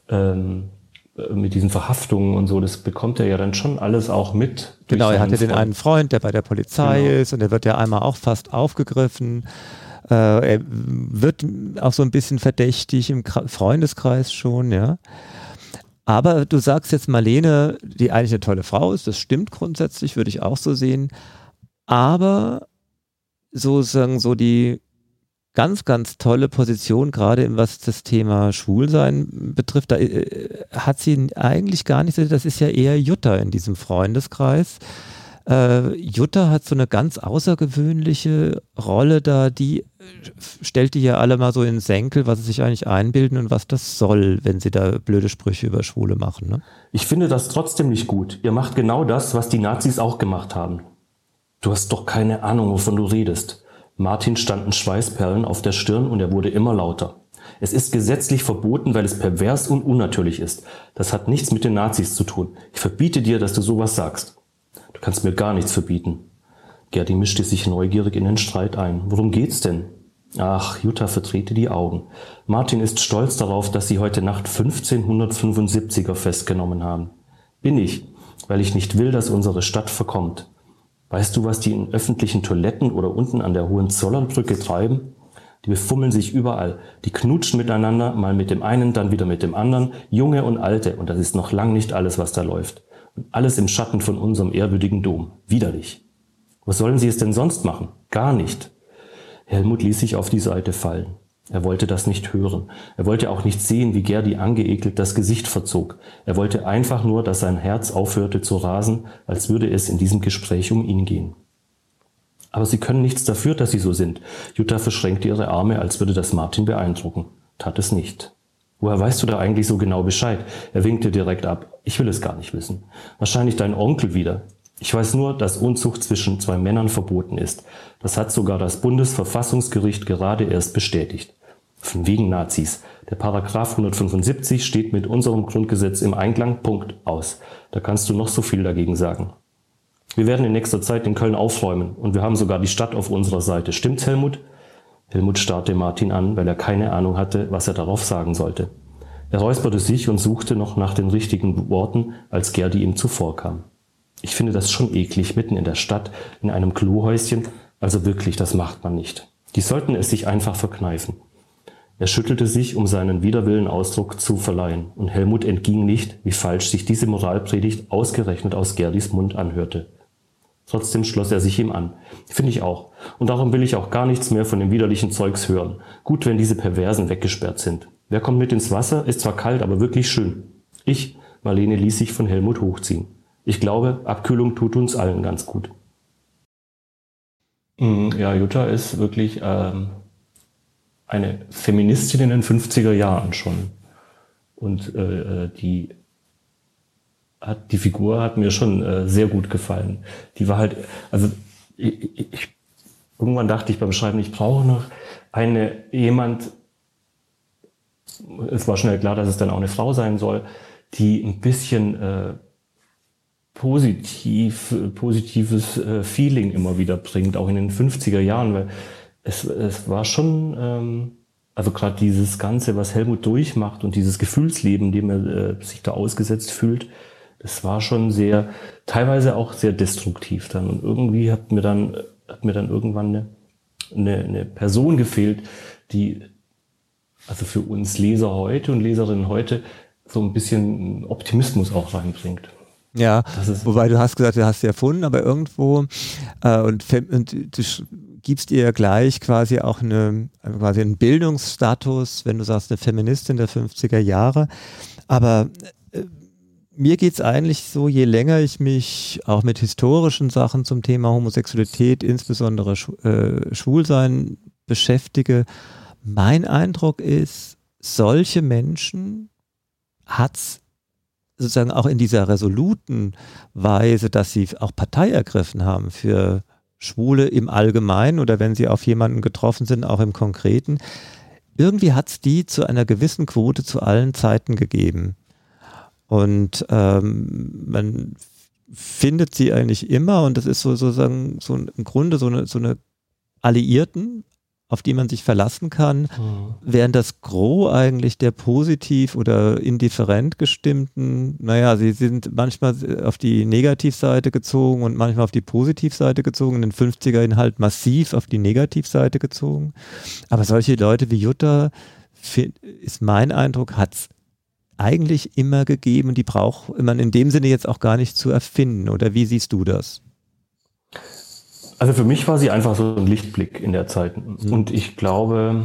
ähm, mit diesen Verhaftungen und so, das bekommt er ja dann schon alles auch mit. Genau, er hatte Freund. den einen Freund, der bei der Polizei genau. ist und der wird ja einmal auch fast aufgegriffen. Äh, er wird auch so ein bisschen verdächtig im Freundeskreis schon, ja. Aber du sagst jetzt Marlene, die eigentlich eine tolle Frau ist, das stimmt grundsätzlich, würde ich auch so sehen. Aber sozusagen so die ganz, ganz tolle Position, gerade was das Thema Schwulsein betrifft, da äh, hat sie eigentlich gar nicht so, das ist ja eher Jutta in diesem Freundeskreis. Äh, Jutta hat so eine ganz außergewöhnliche Rolle da, die stellt die ja alle mal so in Senkel, was sie sich eigentlich einbilden und was das soll, wenn sie da blöde Sprüche über Schwule machen. Ne? Ich finde das trotzdem nicht gut. Ihr macht genau das, was die Nazis auch gemacht haben. Du hast doch keine Ahnung, wovon du redest. Martin standen Schweißperlen auf der Stirn und er wurde immer lauter. Es ist gesetzlich verboten, weil es pervers und unnatürlich ist. Das hat nichts mit den Nazis zu tun. Ich verbiete dir, dass du sowas sagst. Du kannst mir gar nichts verbieten. Gerdi mischte sich neugierig in den Streit ein. Worum geht's denn? Ach, Jutta verdrehte die Augen. Martin ist stolz darauf, dass sie heute Nacht 1575er festgenommen haben. Bin ich, weil ich nicht will, dass unsere Stadt verkommt. Weißt du, was die in öffentlichen Toiletten oder unten an der Hohenzollernbrücke treiben? Die befummeln sich überall. Die knutschen miteinander, mal mit dem einen, dann wieder mit dem anderen, Junge und Alte. Und das ist noch lang nicht alles, was da läuft. Alles im Schatten von unserem ehrwürdigen Dom. Widerlich. Was sollen sie es denn sonst machen? Gar nicht. Helmut ließ sich auf die Seite fallen. Er wollte das nicht hören. Er wollte auch nicht sehen, wie Gerdi angeekelt das Gesicht verzog. Er wollte einfach nur, dass sein Herz aufhörte zu rasen, als würde es in diesem Gespräch um ihn gehen. Aber sie können nichts dafür, dass sie so sind. Jutta verschränkte ihre Arme, als würde das Martin beeindrucken. Tat es nicht. Woher weißt du da eigentlich so genau Bescheid? Er winkte direkt ab. Ich will es gar nicht wissen. Wahrscheinlich dein Onkel wieder. Ich weiß nur, dass Unzucht zwischen zwei Männern verboten ist. Das hat sogar das Bundesverfassungsgericht gerade erst bestätigt. Wegen Nazis. Der Paragraph 175 steht mit unserem Grundgesetz im Einklang. Punkt. Aus. Da kannst du noch so viel dagegen sagen. Wir werden in nächster Zeit in Köln aufräumen und wir haben sogar die Stadt auf unserer Seite. Stimmt's, Helmut? Helmut starrte Martin an, weil er keine Ahnung hatte, was er darauf sagen sollte. Er räusperte sich und suchte noch nach den richtigen Worten, als Gerdi ihm zuvorkam. Ich finde das schon eklig, mitten in der Stadt, in einem Klohäuschen. Also wirklich, das macht man nicht. Die sollten es sich einfach verkneifen. Er schüttelte sich, um seinen Widerwillen Ausdruck zu verleihen, und Helmut entging nicht, wie falsch sich diese Moralpredigt ausgerechnet aus Gerdis Mund anhörte. Trotzdem schloss er sich ihm an. Finde ich auch. Und darum will ich auch gar nichts mehr von dem widerlichen Zeugs hören. Gut, wenn diese Perversen weggesperrt sind. Wer kommt mit ins Wasser? Ist zwar kalt, aber wirklich schön. Ich, Marlene, ließ sich von Helmut hochziehen. Ich glaube, Abkühlung tut uns allen ganz gut. Mm, ja, Jutta ist wirklich ähm, eine Feministin in den 50er Jahren schon. Und äh, äh, die hat, die Figur hat mir schon äh, sehr gut gefallen. Die war halt, also ich, ich, irgendwann dachte ich beim Schreiben, ich brauche noch eine jemand, es war schnell klar, dass es dann auch eine Frau sein soll, die ein bisschen äh, positiv, positives äh, Feeling immer wieder bringt, auch in den 50er Jahren, weil es, es war schon, ähm, also gerade dieses Ganze, was Helmut durchmacht und dieses Gefühlsleben, dem er äh, sich da ausgesetzt fühlt, das war schon sehr, teilweise auch sehr destruktiv dann. Und irgendwie hat mir dann, hat mir dann irgendwann eine, eine, eine Person gefehlt, die also für uns Leser heute und Leserinnen heute so ein bisschen Optimismus auch reinbringt. Ja, wobei du hast gesagt, du hast sie erfunden, aber irgendwo äh, und, und du gibst ihr gleich quasi auch eine, quasi einen Bildungsstatus, wenn du sagst, eine Feministin der 50er Jahre. Aber äh, mir geht es eigentlich so, je länger ich mich auch mit historischen Sachen zum Thema Homosexualität, insbesondere Sch äh, Schwulsein beschäftige, mein Eindruck ist, solche Menschen hat es sozusagen auch in dieser resoluten Weise, dass sie auch Partei ergriffen haben für Schwule im Allgemeinen oder wenn sie auf jemanden getroffen sind, auch im Konkreten. Irgendwie hat es die zu einer gewissen Quote zu allen Zeiten gegeben. Und ähm, man findet sie eigentlich immer und das ist so sozusagen so im Grunde so eine, so eine Alliierten, auf die man sich verlassen kann, mhm. während das Gros eigentlich der positiv oder indifferent gestimmten, naja, sie sind manchmal auf die Negativseite gezogen und manchmal auf die Positivseite gezogen, in den 50er halt massiv auf die Negativseite gezogen. Aber solche Leute wie Jutta, ist mein Eindruck, hat es eigentlich immer gegeben und die braucht man in dem Sinne jetzt auch gar nicht zu erfinden. Oder wie siehst du das? Also für mich war sie einfach so ein Lichtblick in der Zeit. Mhm. Und ich glaube,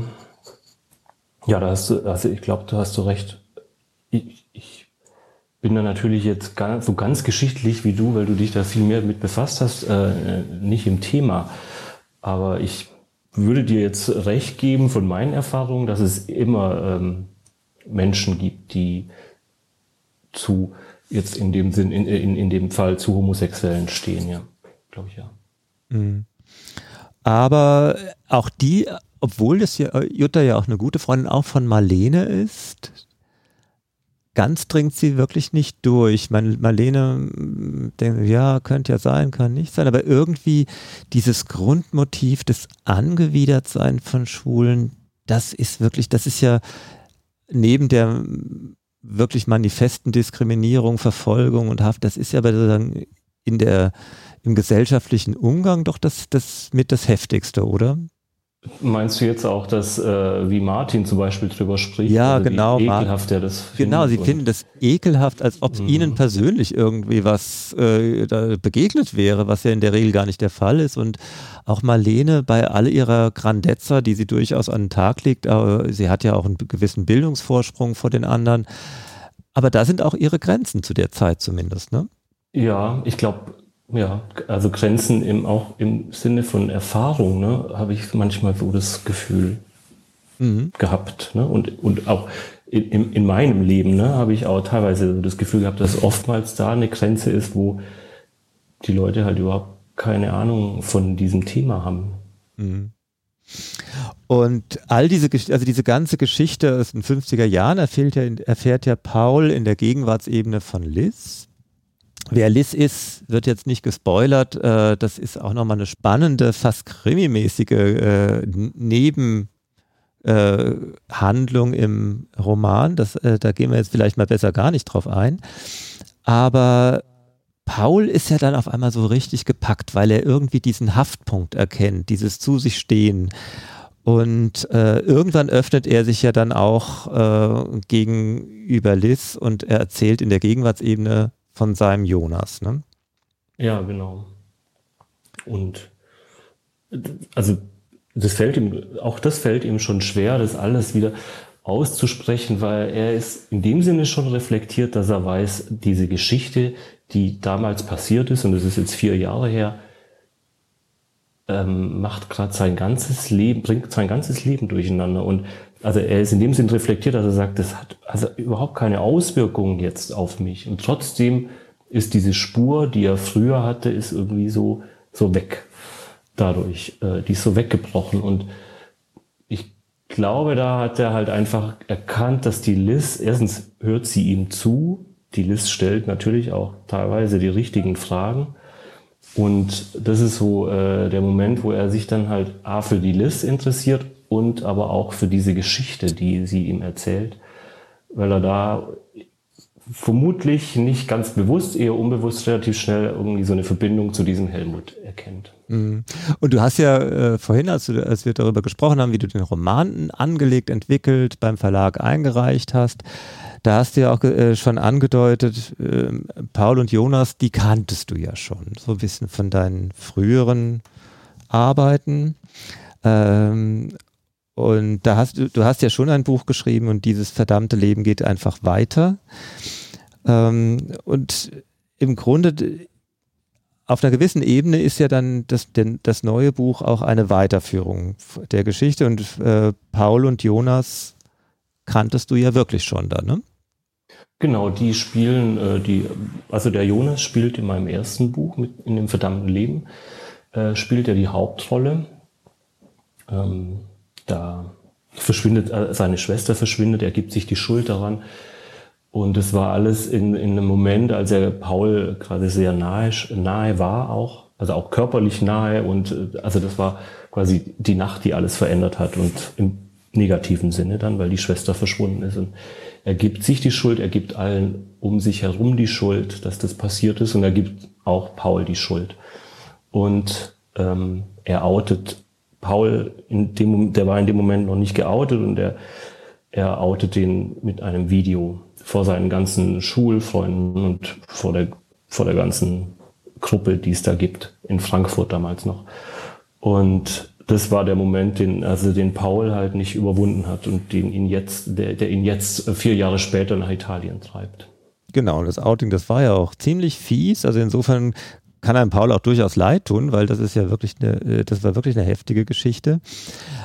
ja, da hast du, also ich glaube, du hast so recht. Ich, ich bin da natürlich jetzt gar, so ganz geschichtlich wie du, weil du dich da viel mehr mit befasst hast, äh, nicht im Thema. Aber ich würde dir jetzt recht geben von meinen Erfahrungen, dass es immer ähm, Menschen gibt, die zu, jetzt in dem Sinn, in, in, in dem Fall zu Homosexuellen stehen, ja. Glaube ich, ja. Mhm. Aber auch die, obwohl das ja, Jutta ja auch eine gute Freundin auch von Marlene ist, ganz dringt sie wirklich nicht durch. Marlene mm, denkt, ja, könnte ja sein, kann nicht sein, aber irgendwie dieses Grundmotiv des Angewidertsein von Schwulen, das ist wirklich, das ist ja neben der wirklich manifesten Diskriminierung, Verfolgung und Haft, das ist ja bei sozusagen in der im gesellschaftlichen Umgang doch das, das mit das Heftigste, oder? Meinst du jetzt auch, dass äh, wie Martin zum Beispiel drüber spricht? Ja, also genau. Wie ekelhaft er das findet. Genau, sie finden das ekelhaft, als ob mhm. ihnen persönlich irgendwie was äh, begegnet wäre, was ja in der Regel gar nicht der Fall ist. Und auch Marlene bei all ihrer Grandezza, die sie durchaus an den Tag legt, aber sie hat ja auch einen gewissen Bildungsvorsprung vor den anderen. Aber da sind auch ihre Grenzen zu der Zeit zumindest, ne? Ja, ich glaube, ja, also Grenzen im, auch im Sinne von Erfahrung, ne, habe ich manchmal so das Gefühl mhm. gehabt. Ne? Und, und auch in, in meinem Leben ne, habe ich auch teilweise so das Gefühl gehabt, dass oftmals da eine Grenze ist, wo die Leute halt überhaupt keine Ahnung von diesem Thema haben. Mhm. Und all diese, also diese ganze Geschichte aus den 50er Jahren erfährt ja, erfährt ja Paul in der Gegenwartsebene von Liz. Wer Liz ist, wird jetzt nicht gespoilert. Äh, das ist auch nochmal eine spannende, fast krimimäßige äh, Nebenhandlung äh, im Roman. Das, äh, da gehen wir jetzt vielleicht mal besser gar nicht drauf ein. Aber Paul ist ja dann auf einmal so richtig gepackt, weil er irgendwie diesen Haftpunkt erkennt, dieses zu sich stehen. Und äh, irgendwann öffnet er sich ja dann auch äh, gegenüber Liz und er erzählt in der Gegenwartsebene von seinem Jonas, ne? Ja, genau. Und also das fällt ihm, auch das fällt ihm schon schwer, das alles wieder auszusprechen, weil er ist in dem Sinne schon reflektiert, dass er weiß, diese Geschichte, die damals passiert ist, und das ist jetzt vier Jahre her, ähm, macht gerade sein ganzes Leben, bringt sein ganzes Leben durcheinander. Und also er ist in dem Sinn reflektiert, dass er sagt, das hat also überhaupt keine Auswirkungen jetzt auf mich. Und trotzdem ist diese Spur, die er früher hatte, ist irgendwie so, so weg dadurch. Äh, die ist so weggebrochen. Und ich glaube, da hat er halt einfach erkannt, dass die Liz, erstens hört sie ihm zu, die Liz stellt natürlich auch teilweise die richtigen Fragen. Und das ist so äh, der Moment, wo er sich dann halt A für die Liz interessiert und aber auch für diese Geschichte, die sie ihm erzählt, weil er da vermutlich nicht ganz bewusst, eher unbewusst relativ schnell irgendwie so eine Verbindung zu diesem Helmut erkennt. Mhm. Und du hast ja äh, vorhin, als, du, als wir darüber gesprochen haben, wie du den Roman angelegt, entwickelt, beim Verlag eingereicht hast, da hast du ja auch äh, schon angedeutet, äh, Paul und Jonas, die kanntest du ja schon, so ein bisschen von deinen früheren Arbeiten. Ähm, und da hast du, du hast ja schon ein Buch geschrieben und dieses verdammte Leben geht einfach weiter. Ähm, und im Grunde auf einer gewissen Ebene ist ja dann das, den, das neue Buch auch eine Weiterführung der Geschichte und äh, Paul und Jonas kanntest du ja wirklich schon da, ne? Genau, die spielen, äh, die, also der Jonas spielt in meinem ersten Buch, mit, in dem verdammten Leben, äh, spielt er die Hauptrolle. Ähm, da verschwindet, äh, seine Schwester verschwindet, er gibt sich die Schuld daran. Und es war alles in, in einem Moment, als er Paul gerade sehr nahe, nahe war auch, also auch körperlich nahe und äh, also das war quasi die Nacht, die alles verändert hat und im negativen Sinne dann, weil die Schwester verschwunden ist. Und er gibt sich die Schuld, er gibt allen um sich herum die Schuld, dass das passiert ist und er gibt auch Paul die Schuld. Und ähm, er outet Paul, in dem, der war in dem Moment noch nicht geoutet und er, er outet ihn mit einem Video vor seinen ganzen Schulfreunden und vor der, vor der ganzen Gruppe, die es da gibt, in Frankfurt damals noch. Und das war der Moment, den, also den Paul halt nicht überwunden hat und den ihn jetzt, der, der ihn jetzt vier Jahre später nach Italien treibt. Genau, das Outing, das war ja auch ziemlich fies. Also insofern kann einem Paul auch durchaus leid tun, weil das ist ja wirklich eine, äh, das war wirklich eine heftige Geschichte.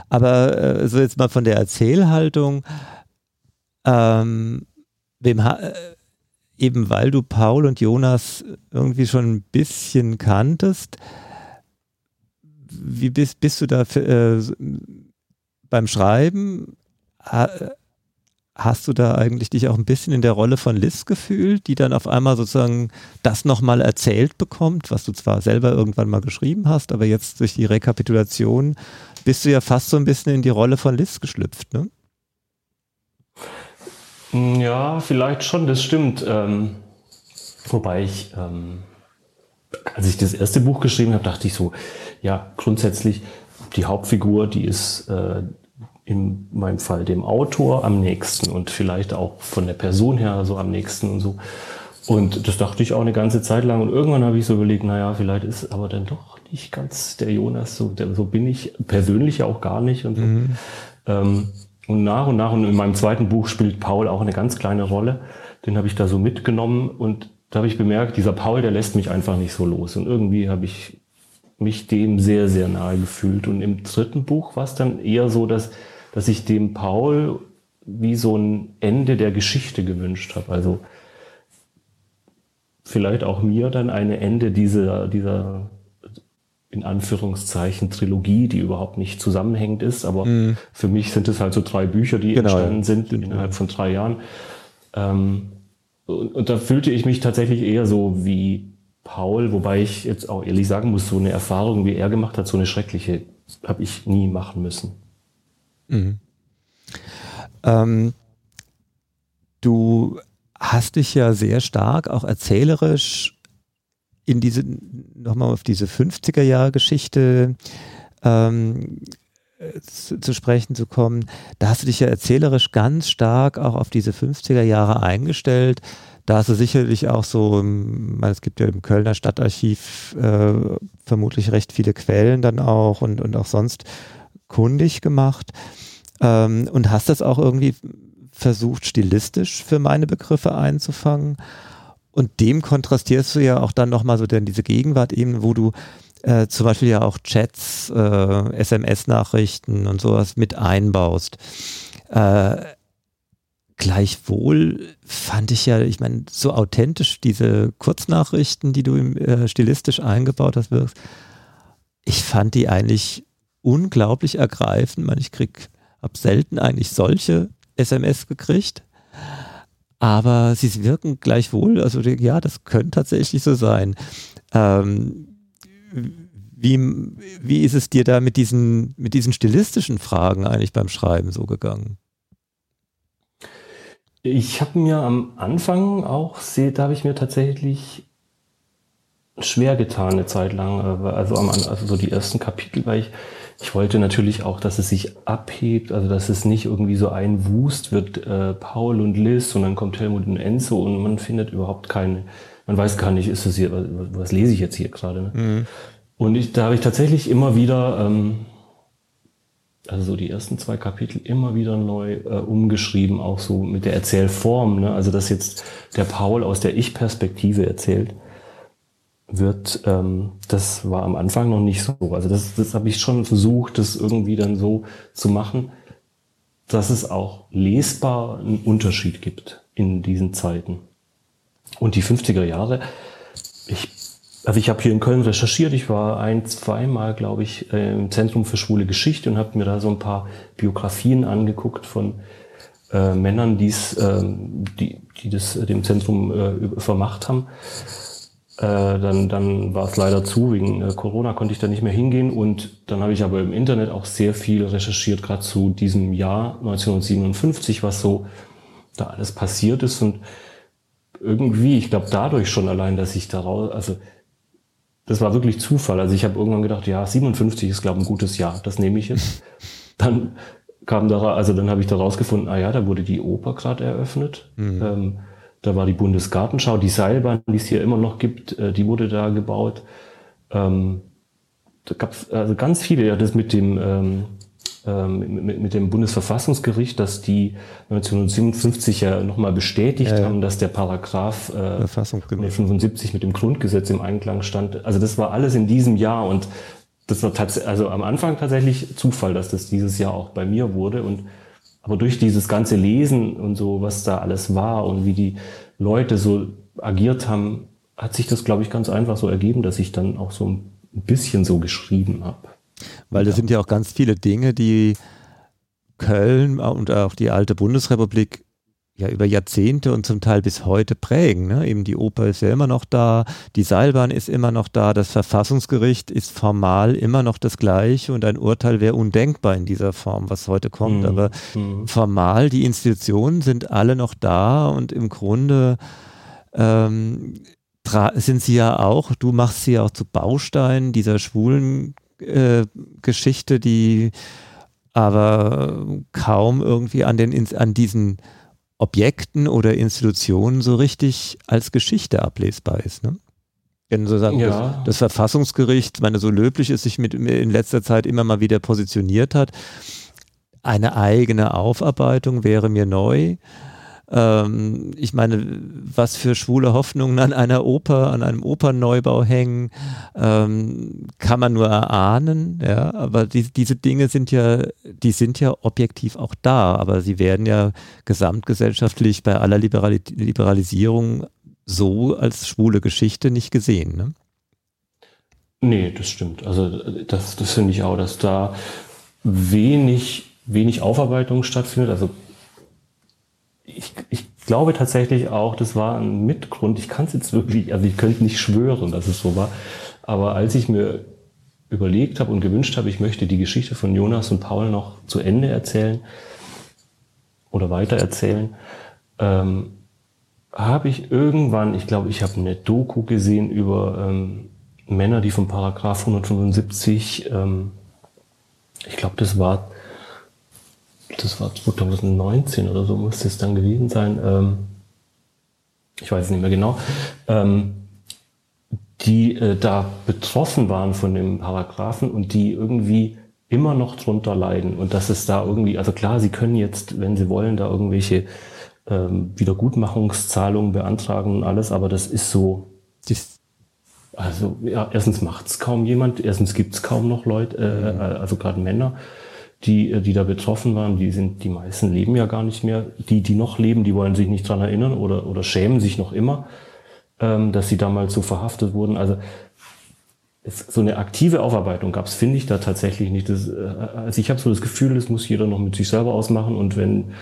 Aber äh, so jetzt mal von der Erzählhaltung, ähm, wem äh, eben weil du Paul und Jonas irgendwie schon ein bisschen kanntest, wie bist, bist du da äh, beim Schreiben? Ha, hast du da eigentlich dich auch ein bisschen in der Rolle von Liz gefühlt, die dann auf einmal sozusagen das nochmal erzählt bekommt, was du zwar selber irgendwann mal geschrieben hast, aber jetzt durch die Rekapitulation bist du ja fast so ein bisschen in die Rolle von Liz geschlüpft, ne? Ja, vielleicht schon, das stimmt. Ähm, wobei ich, ähm, als ich das erste Buch geschrieben habe, dachte ich so, ja, grundsätzlich die Hauptfigur, die ist äh, in meinem Fall dem Autor am nächsten und vielleicht auch von der Person her so am nächsten und so. Und das dachte ich auch eine ganze Zeit lang. Und irgendwann habe ich so überlegt, naja, vielleicht ist aber dann doch nicht ganz der Jonas, so, der, so bin ich persönlich ja auch gar nicht. Und, so. mhm. ähm, und nach und nach, und in meinem zweiten Buch spielt Paul auch eine ganz kleine Rolle. Den habe ich da so mitgenommen und da habe ich bemerkt, dieser Paul, der lässt mich einfach nicht so los. Und irgendwie habe ich mich dem sehr, sehr nahe gefühlt. Und im dritten Buch war es dann eher so, dass, dass ich dem Paul wie so ein Ende der Geschichte gewünscht habe. Also vielleicht auch mir dann ein Ende dieser, dieser in Anführungszeichen Trilogie, die überhaupt nicht zusammenhängend ist, aber mhm. für mich sind es halt so drei Bücher, die genau, entstanden sind innerhalb von drei Jahren. Ähm, und, und da fühlte ich mich tatsächlich eher so wie Paul, wobei ich jetzt auch ehrlich sagen muss, so eine Erfahrung, wie er gemacht hat, so eine schreckliche, habe ich nie machen müssen. Mhm. Ähm, du hast dich ja sehr stark auch erzählerisch in diese, nochmal auf diese 50er Jahre Geschichte ähm, zu, zu, sprechen zu kommen. Da hast du dich ja erzählerisch ganz stark auch auf diese 50er Jahre eingestellt da hast du sicherlich auch so, ähm, es gibt ja im Kölner Stadtarchiv äh, vermutlich recht viele Quellen dann auch und, und auch sonst kundig gemacht. Ähm, und hast das auch irgendwie versucht, stilistisch für meine Begriffe einzufangen. Und dem kontrastierst du ja auch dann nochmal so denn diese Gegenwart eben, wo du äh, zum Beispiel ja auch Chats, äh, SMS-Nachrichten und sowas mit einbaust. Äh, gleichwohl fand ich ja, ich meine, so authentisch diese Kurznachrichten, die du im, äh, stilistisch eingebaut hast, wirkst, ich fand die eigentlich unglaublich ergreifend. Man, ich krieg, hab selten eigentlich solche SMS gekriegt. Aber sie wirken gleichwohl, also ja, das könnte tatsächlich so sein. Ähm, wie, wie ist es dir da mit diesen, mit diesen stilistischen Fragen eigentlich beim Schreiben so gegangen? Ich habe mir am Anfang auch, da habe ich mir tatsächlich schwer getan eine Zeit lang, also, am, also so die ersten Kapitel, weil ich ich wollte natürlich auch, dass es sich abhebt, also dass es nicht irgendwie so ein Wust wird, äh, Paul und Liz und dann kommt Helmut und Enzo und man findet überhaupt keine, man weiß gar nicht, ist das hier, was, was lese ich jetzt hier gerade? Ne? Mhm. Und ich, da habe ich tatsächlich immer wieder, ähm, also so die ersten zwei Kapitel immer wieder neu äh, umgeschrieben, auch so mit der Erzählform, ne? also dass jetzt der Paul aus der Ich-Perspektive erzählt wird, ähm, das war am Anfang noch nicht so. Also das, das habe ich schon versucht, das irgendwie dann so zu machen, dass es auch lesbar einen Unterschied gibt in diesen Zeiten. Und die 50er Jahre, ich, also ich habe hier in Köln recherchiert, ich war ein, zweimal, glaube ich, äh, im Zentrum für schwule Geschichte und habe mir da so ein paar Biografien angeguckt von äh, Männern, die's, äh, die, die das dem Zentrum äh, vermacht haben. Äh, dann, dann war es leider zu, wegen äh, Corona konnte ich da nicht mehr hingehen und dann habe ich aber im Internet auch sehr viel recherchiert, gerade zu diesem Jahr 1957, was so da alles passiert ist und irgendwie, ich glaube dadurch schon allein, dass ich daraus, also das war wirklich Zufall. Also ich habe irgendwann gedacht, ja, 57 ist glaube ich ein gutes Jahr, das nehme ich jetzt. Dann kam da, also dann habe ich da rausgefunden, ah ja, da wurde die Oper gerade eröffnet. Mhm. Ähm, da war die Bundesgartenschau, die Seilbahn, die es hier immer noch gibt, äh, die wurde da gebaut. Ähm, da gab es also ganz viele, ja, das mit dem ähm, ähm, mit, mit, dem Bundesverfassungsgericht, dass die 1957 ja nochmal bestätigt ja, ja. haben, dass der Paragraph äh, 75 mit dem Grundgesetz im Einklang stand. Also das war alles in diesem Jahr und das war tatsächlich, also am Anfang tatsächlich Zufall, dass das dieses Jahr auch bei mir wurde und aber durch dieses ganze Lesen und so, was da alles war und wie die Leute so agiert haben, hat sich das, glaube ich, ganz einfach so ergeben, dass ich dann auch so ein bisschen so geschrieben habe. Weil das ja. sind ja auch ganz viele Dinge, die Köln und auch die alte Bundesrepublik ja über Jahrzehnte und zum Teil bis heute prägen. Ne? Eben die Oper ist ja immer noch da, die Seilbahn ist immer noch da, das Verfassungsgericht ist formal immer noch das gleiche und ein Urteil wäre undenkbar in dieser Form, was heute kommt. Mhm. Aber mhm. formal, die Institutionen sind alle noch da und im Grunde ähm, sind sie ja auch, du machst sie ja auch zu Bausteinen dieser schwulen äh, Geschichte, die aber kaum irgendwie an, den, an diesen Objekten oder Institutionen so richtig als Geschichte ablesbar ist. Ne? Wenn sozusagen ja. das, das, Verfassungsgericht, meine, so löblich es sich mit, in letzter Zeit immer mal wieder positioniert hat, eine eigene Aufarbeitung wäre mir neu. Ähm, ich meine, was für schwule Hoffnungen an einer Oper, an einem Opernneubau hängen, ähm, kann man nur erahnen, ja, aber die, diese Dinge sind ja, die sind ja objektiv auch da, aber sie werden ja gesamtgesellschaftlich bei aller Liberali Liberalisierung so als schwule Geschichte nicht gesehen, ne? Nee, das stimmt. Also das, das finde ich auch, dass da wenig, wenig Aufarbeitung stattfindet. Also ich, ich glaube tatsächlich auch, das war ein Mitgrund. Ich kann es jetzt wirklich, also ich könnte nicht schwören, dass es so war. Aber als ich mir überlegt habe und gewünscht habe, ich möchte die Geschichte von Jonas und Paul noch zu Ende erzählen oder weiter erzählen, ähm, habe ich irgendwann, ich glaube, ich habe eine Doku gesehen über ähm, Männer, die vom Paragraph 175, ähm, ich glaube, das war das war 2019 oder so, müsste es dann gewesen sein, ähm, ich weiß es nicht mehr genau, ähm, die äh, da betroffen waren von dem Paragraphen und die irgendwie immer noch drunter leiden und dass es da irgendwie, also klar, sie können jetzt, wenn sie wollen, da irgendwelche ähm, Wiedergutmachungszahlungen beantragen und alles, aber das ist so, das, also ja, erstens macht es kaum jemand, erstens gibt es kaum noch Leute, äh, mhm. also gerade Männer, die, äh, die da betroffen waren, die sind, die meisten leben ja gar nicht mehr. Die, die noch leben, die wollen sich nicht dran erinnern oder, oder schämen sich noch immer, ähm, dass sie damals so verhaftet wurden. Also es, so eine aktive Aufarbeitung gab es, finde ich da tatsächlich nicht. Das, äh, also ich habe so das Gefühl, das muss jeder noch mit sich selber ausmachen und wenn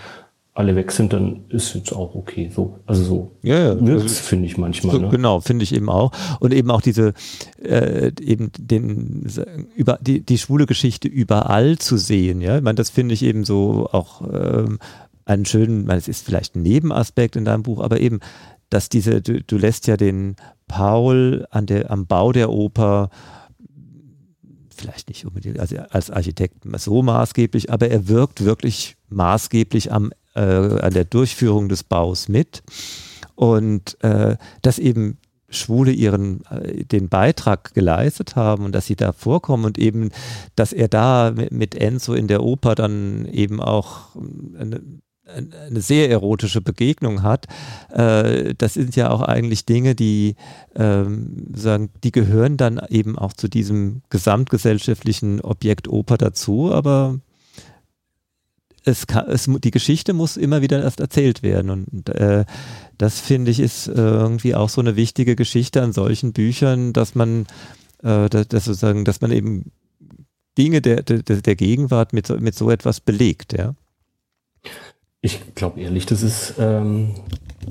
alle weg sind, dann ist jetzt auch okay. So, also so ja, ja. wirkt finde ich manchmal. So, ne? Genau, finde ich eben auch. Und eben auch diese äh, eben den über die, die schwule Geschichte überall zu sehen. Ja, ich meine, das finde ich eben so auch ähm, einen schönen, es ist vielleicht ein Nebenaspekt in deinem Buch, aber eben, dass diese, du, du lässt ja den Paul an der, am Bau der Oper vielleicht nicht unbedingt also als Architekt so maßgeblich, aber er wirkt wirklich maßgeblich am äh, an der Durchführung des Baus mit. Und äh, dass eben Schwule ihren äh, den Beitrag geleistet haben und dass sie da vorkommen und eben, dass er da mit, Enzo in der Oper dann eben auch ähm, eine, eine sehr erotische Begegnung hat, äh, das sind ja auch eigentlich Dinge, die ähm, sagen, die gehören dann eben auch zu diesem gesamtgesellschaftlichen Objekt Oper dazu, aber es, es, die Geschichte muss immer wieder erst erzählt werden. Und äh, das finde ich ist äh, irgendwie auch so eine wichtige Geschichte an solchen Büchern, dass man, äh, dass, sozusagen, dass man eben Dinge der, der, der Gegenwart mit, mit so etwas belegt, ja. Ich glaube ehrlich, das ist, ähm,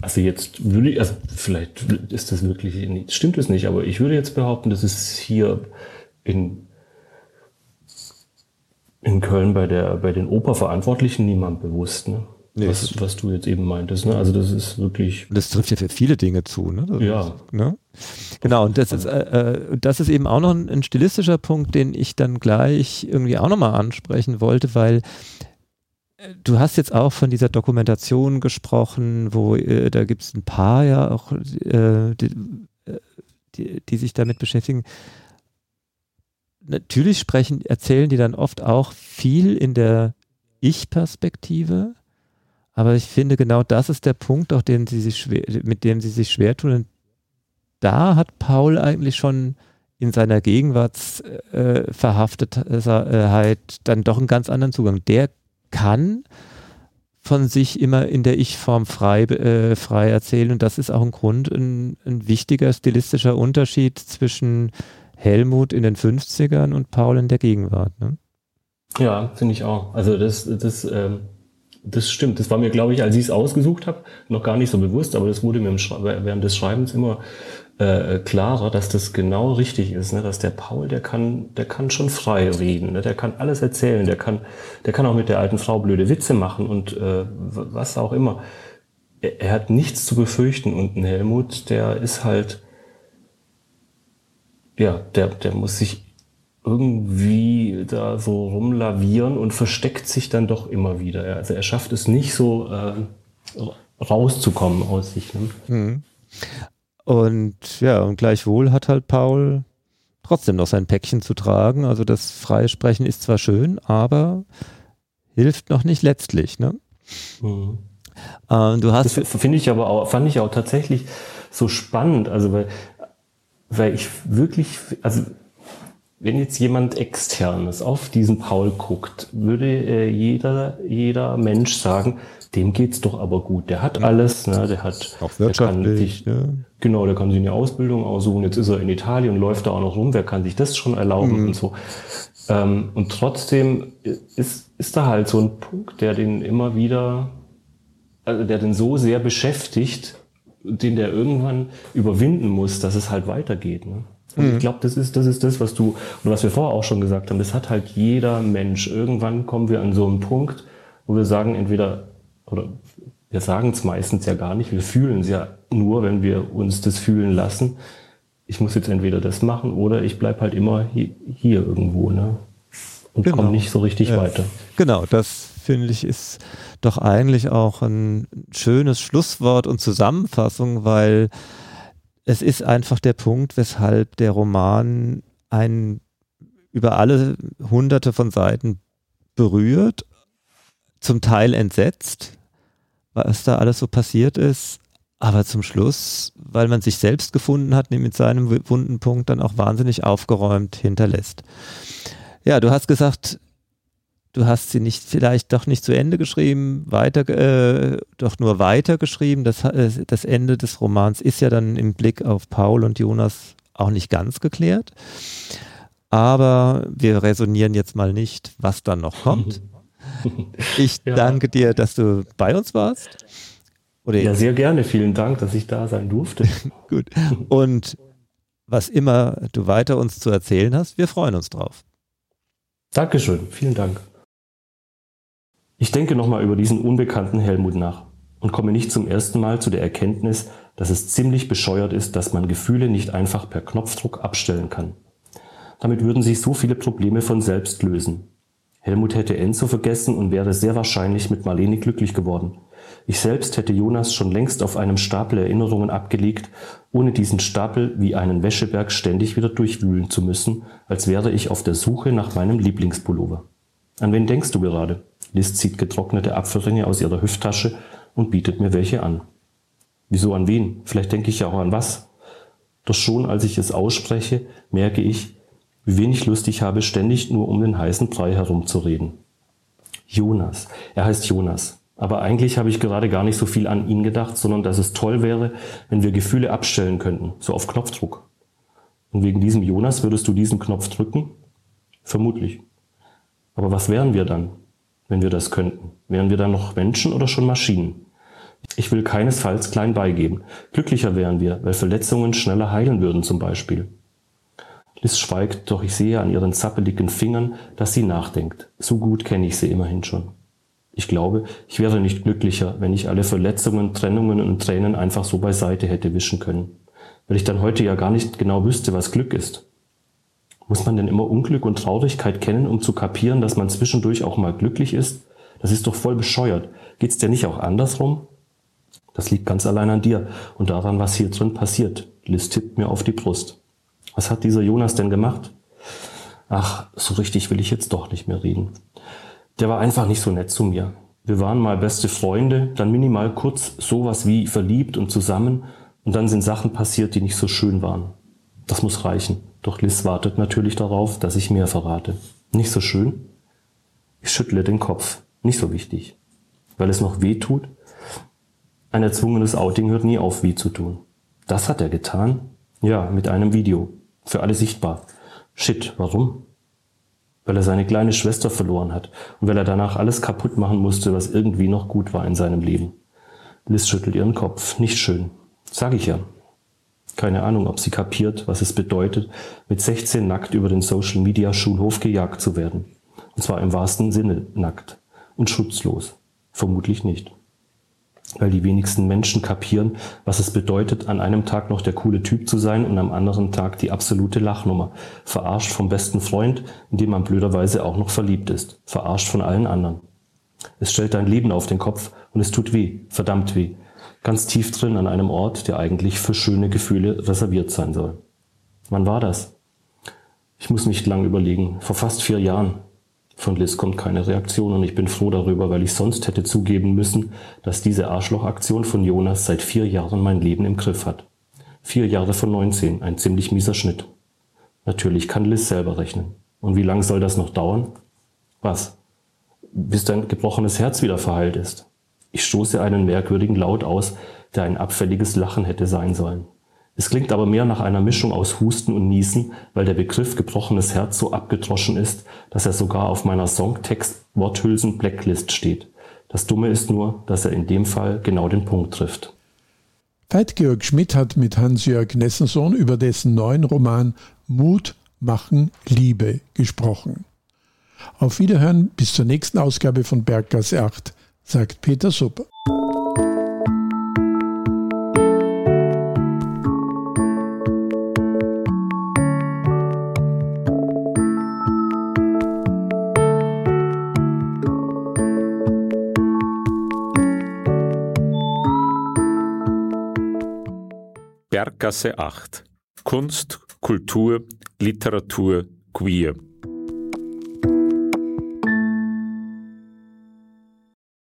also jetzt würde ich, also vielleicht ist das wirklich, stimmt es nicht, aber ich würde jetzt behaupten, das ist hier in in Köln bei der bei den Operverantwortlichen niemand bewusst, ne? Nee, was, was du jetzt eben meintest, ne? Also das ist wirklich. Das trifft ja für viele Dinge zu, ne? Das ja. Ist, ne? Genau, und das ist, äh, äh, das ist eben auch noch ein, ein, stilistischer Punkt, den ich dann gleich irgendwie auch nochmal ansprechen wollte, weil äh, du hast jetzt auch von dieser Dokumentation gesprochen, wo äh, da gibt es ein paar ja auch, äh, die, die, die sich damit beschäftigen natürlich sprechen, erzählen die dann oft auch viel in der Ich-Perspektive. Aber ich finde, genau das ist der Punkt, auch den sie sich schwer, mit dem sie sich schwer tun. Und da hat Paul eigentlich schon in seiner Gegenwartsverhaftetheit äh, dann doch einen ganz anderen Zugang. Der kann von sich immer in der Ich-Form frei, äh, frei erzählen. Und das ist auch ein Grund, ein, ein wichtiger stilistischer Unterschied zwischen Helmut in den 50ern und Paul in der Gegenwart. Ne? Ja, finde ich auch. Also das, das, ähm, das stimmt. Das war mir, glaube ich, als ich es ausgesucht habe, noch gar nicht so bewusst, aber das wurde mir während des Schreibens immer äh, klarer, dass das genau richtig ist, ne? dass der Paul, der kann, der kann schon frei reden, ne? der kann alles erzählen, der kann, der kann auch mit der alten Frau blöde Witze machen und äh, was auch immer. Er, er hat nichts zu befürchten und ein Helmut, der ist halt, ja, der, der muss sich irgendwie da so rumlavieren und versteckt sich dann doch immer wieder. Also er schafft es nicht so äh, rauszukommen aus sich. Ne? Mhm. Und ja, und gleichwohl hat halt Paul trotzdem noch sein Päckchen zu tragen. Also das freie Sprechen ist zwar schön, aber hilft noch nicht letztlich. Ne? Mhm. Äh, du hast das finde ich aber auch, fand ich auch tatsächlich so spannend. Also weil weil ich wirklich, also wenn jetzt jemand externes auf diesen Paul guckt, würde äh, jeder, jeder Mensch sagen, dem geht's doch aber gut. Der hat alles, ne? der hat, auch wirtschaftlich, der kann sich, ne? genau, der kann sich eine Ausbildung aussuchen. Jetzt ist er in Italien und läuft da auch noch rum. Wer kann sich das schon erlauben mhm. und so? Ähm, und trotzdem ist, ist da halt so ein Punkt, der den immer wieder, also der den so sehr beschäftigt, den der irgendwann überwinden muss, dass es halt weitergeht. Ne? Und mhm. ich glaube, das ist, das ist das, was du, und was wir vorher auch schon gesagt haben, das hat halt jeder Mensch. Irgendwann kommen wir an so einen Punkt, wo wir sagen, entweder, oder wir sagen es meistens ja gar nicht, wir fühlen es ja nur, wenn wir uns das fühlen lassen. Ich muss jetzt entweder das machen oder ich bleib halt immer hier, hier irgendwo, ne? Und genau. komme nicht so richtig ja. weiter. Genau, das finde ich, ist doch eigentlich auch ein schönes Schlusswort und Zusammenfassung, weil es ist einfach der Punkt, weshalb der Roman einen über alle hunderte von Seiten berührt, zum Teil entsetzt, was da alles so passiert ist, aber zum Schluss, weil man sich selbst gefunden hat, mit seinem wunden Punkt dann auch wahnsinnig aufgeräumt hinterlässt. Ja, du hast gesagt, du hast sie nicht vielleicht doch nicht zu Ende geschrieben, weiter, äh, doch nur weiter geschrieben. Das, äh, das Ende des Romans ist ja dann im Blick auf Paul und Jonas auch nicht ganz geklärt. Aber wir resonieren jetzt mal nicht, was dann noch kommt. Ich ja. danke dir, dass du bei uns warst. Oder ja, sehr gerne. Vielen Dank, dass ich da sein durfte. Gut. Und was immer du weiter uns zu erzählen hast, wir freuen uns drauf. Dankeschön. Vielen Dank. Ich denke nochmal über diesen unbekannten Helmut nach und komme nicht zum ersten Mal zu der Erkenntnis, dass es ziemlich bescheuert ist, dass man Gefühle nicht einfach per Knopfdruck abstellen kann. Damit würden sich so viele Probleme von selbst lösen. Helmut hätte Enzo vergessen und wäre sehr wahrscheinlich mit Marlene glücklich geworden. Ich selbst hätte Jonas schon längst auf einem Stapel Erinnerungen abgelegt, ohne diesen Stapel wie einen Wäscheberg ständig wieder durchwühlen zu müssen, als wäre ich auf der Suche nach meinem Lieblingspullover. An wen denkst du gerade? Liz zieht getrocknete Apfelringe aus ihrer Hüfttasche und bietet mir welche an. Wieso an wen? Vielleicht denke ich ja auch an was. Doch schon als ich es ausspreche, merke ich, wie wenig Lust ich habe, ständig nur um den heißen Brei herumzureden. Jonas. Er heißt Jonas. Aber eigentlich habe ich gerade gar nicht so viel an ihn gedacht, sondern dass es toll wäre, wenn wir Gefühle abstellen könnten, so auf Knopfdruck. Und wegen diesem Jonas würdest du diesen Knopf drücken? Vermutlich. Aber was wären wir dann, wenn wir das könnten? Wären wir dann noch Menschen oder schon Maschinen? Ich will keinesfalls klein beigeben. Glücklicher wären wir, weil Verletzungen schneller heilen würden zum Beispiel. Liz schweigt, doch ich sehe an ihren zappeligen Fingern, dass sie nachdenkt. So gut kenne ich sie immerhin schon. Ich glaube, ich wäre nicht glücklicher, wenn ich alle Verletzungen, Trennungen und Tränen einfach so beiseite hätte wischen können. Weil ich dann heute ja gar nicht genau wüsste, was Glück ist. Muss man denn immer Unglück und Traurigkeit kennen, um zu kapieren, dass man zwischendurch auch mal glücklich ist? Das ist doch voll bescheuert. Geht's dir nicht auch andersrum? Das liegt ganz allein an dir und daran, was hier drin passiert. Liz tippt mir auf die Brust. Was hat dieser Jonas denn gemacht? Ach, so richtig will ich jetzt doch nicht mehr reden. Der war einfach nicht so nett zu mir. Wir waren mal beste Freunde, dann minimal kurz sowas wie verliebt und zusammen und dann sind Sachen passiert, die nicht so schön waren. Das muss reichen. Doch Liz wartet natürlich darauf, dass ich mehr verrate. Nicht so schön? Ich schüttle den Kopf. Nicht so wichtig. Weil es noch weh tut? Ein erzwungenes Outing hört nie auf, weh zu tun. Das hat er getan? Ja, mit einem Video. Für alle sichtbar. Shit, warum? Weil er seine kleine Schwester verloren hat und weil er danach alles kaputt machen musste, was irgendwie noch gut war in seinem Leben. Liz schüttelt ihren Kopf. Nicht schön. Sag ich ja. Keine Ahnung, ob sie kapiert, was es bedeutet, mit 16 nackt über den Social Media Schulhof gejagt zu werden. Und zwar im wahrsten Sinne nackt und schutzlos. Vermutlich nicht weil die wenigsten Menschen kapieren, was es bedeutet, an einem Tag noch der coole Typ zu sein und am anderen Tag die absolute Lachnummer. Verarscht vom besten Freund, in dem man blöderweise auch noch verliebt ist. Verarscht von allen anderen. Es stellt dein Leben auf den Kopf und es tut weh, verdammt weh. Ganz tief drin an einem Ort, der eigentlich für schöne Gefühle reserviert sein soll. Wann war das? Ich muss nicht lang überlegen. Vor fast vier Jahren. Von Liz kommt keine Reaktion und ich bin froh darüber, weil ich sonst hätte zugeben müssen, dass diese Arschlochaktion von Jonas seit vier Jahren mein Leben im Griff hat. Vier Jahre von 19, ein ziemlich mieser Schnitt. Natürlich kann Liz selber rechnen. Und wie lang soll das noch dauern? Was? Bis dein gebrochenes Herz wieder verheilt ist. Ich stoße einen merkwürdigen Laut aus, der ein abfälliges Lachen hätte sein sollen. Es klingt aber mehr nach einer Mischung aus Husten und Niesen, weil der Begriff gebrochenes Herz so abgedroschen ist, dass er sogar auf meiner Songtext-Worthülsen Blacklist steht. Das Dumme ist nur, dass er in dem Fall genau den Punkt trifft. Veit-Georg Schmidt hat mit Hans-Jörg Nessensohn über dessen neuen Roman Mut, Machen, Liebe gesprochen. Auf Wiederhören bis zur nächsten Ausgabe von Berggasse 8, sagt Peter Supper. Berggasse 8 Kunst, Kultur, Literatur, Queer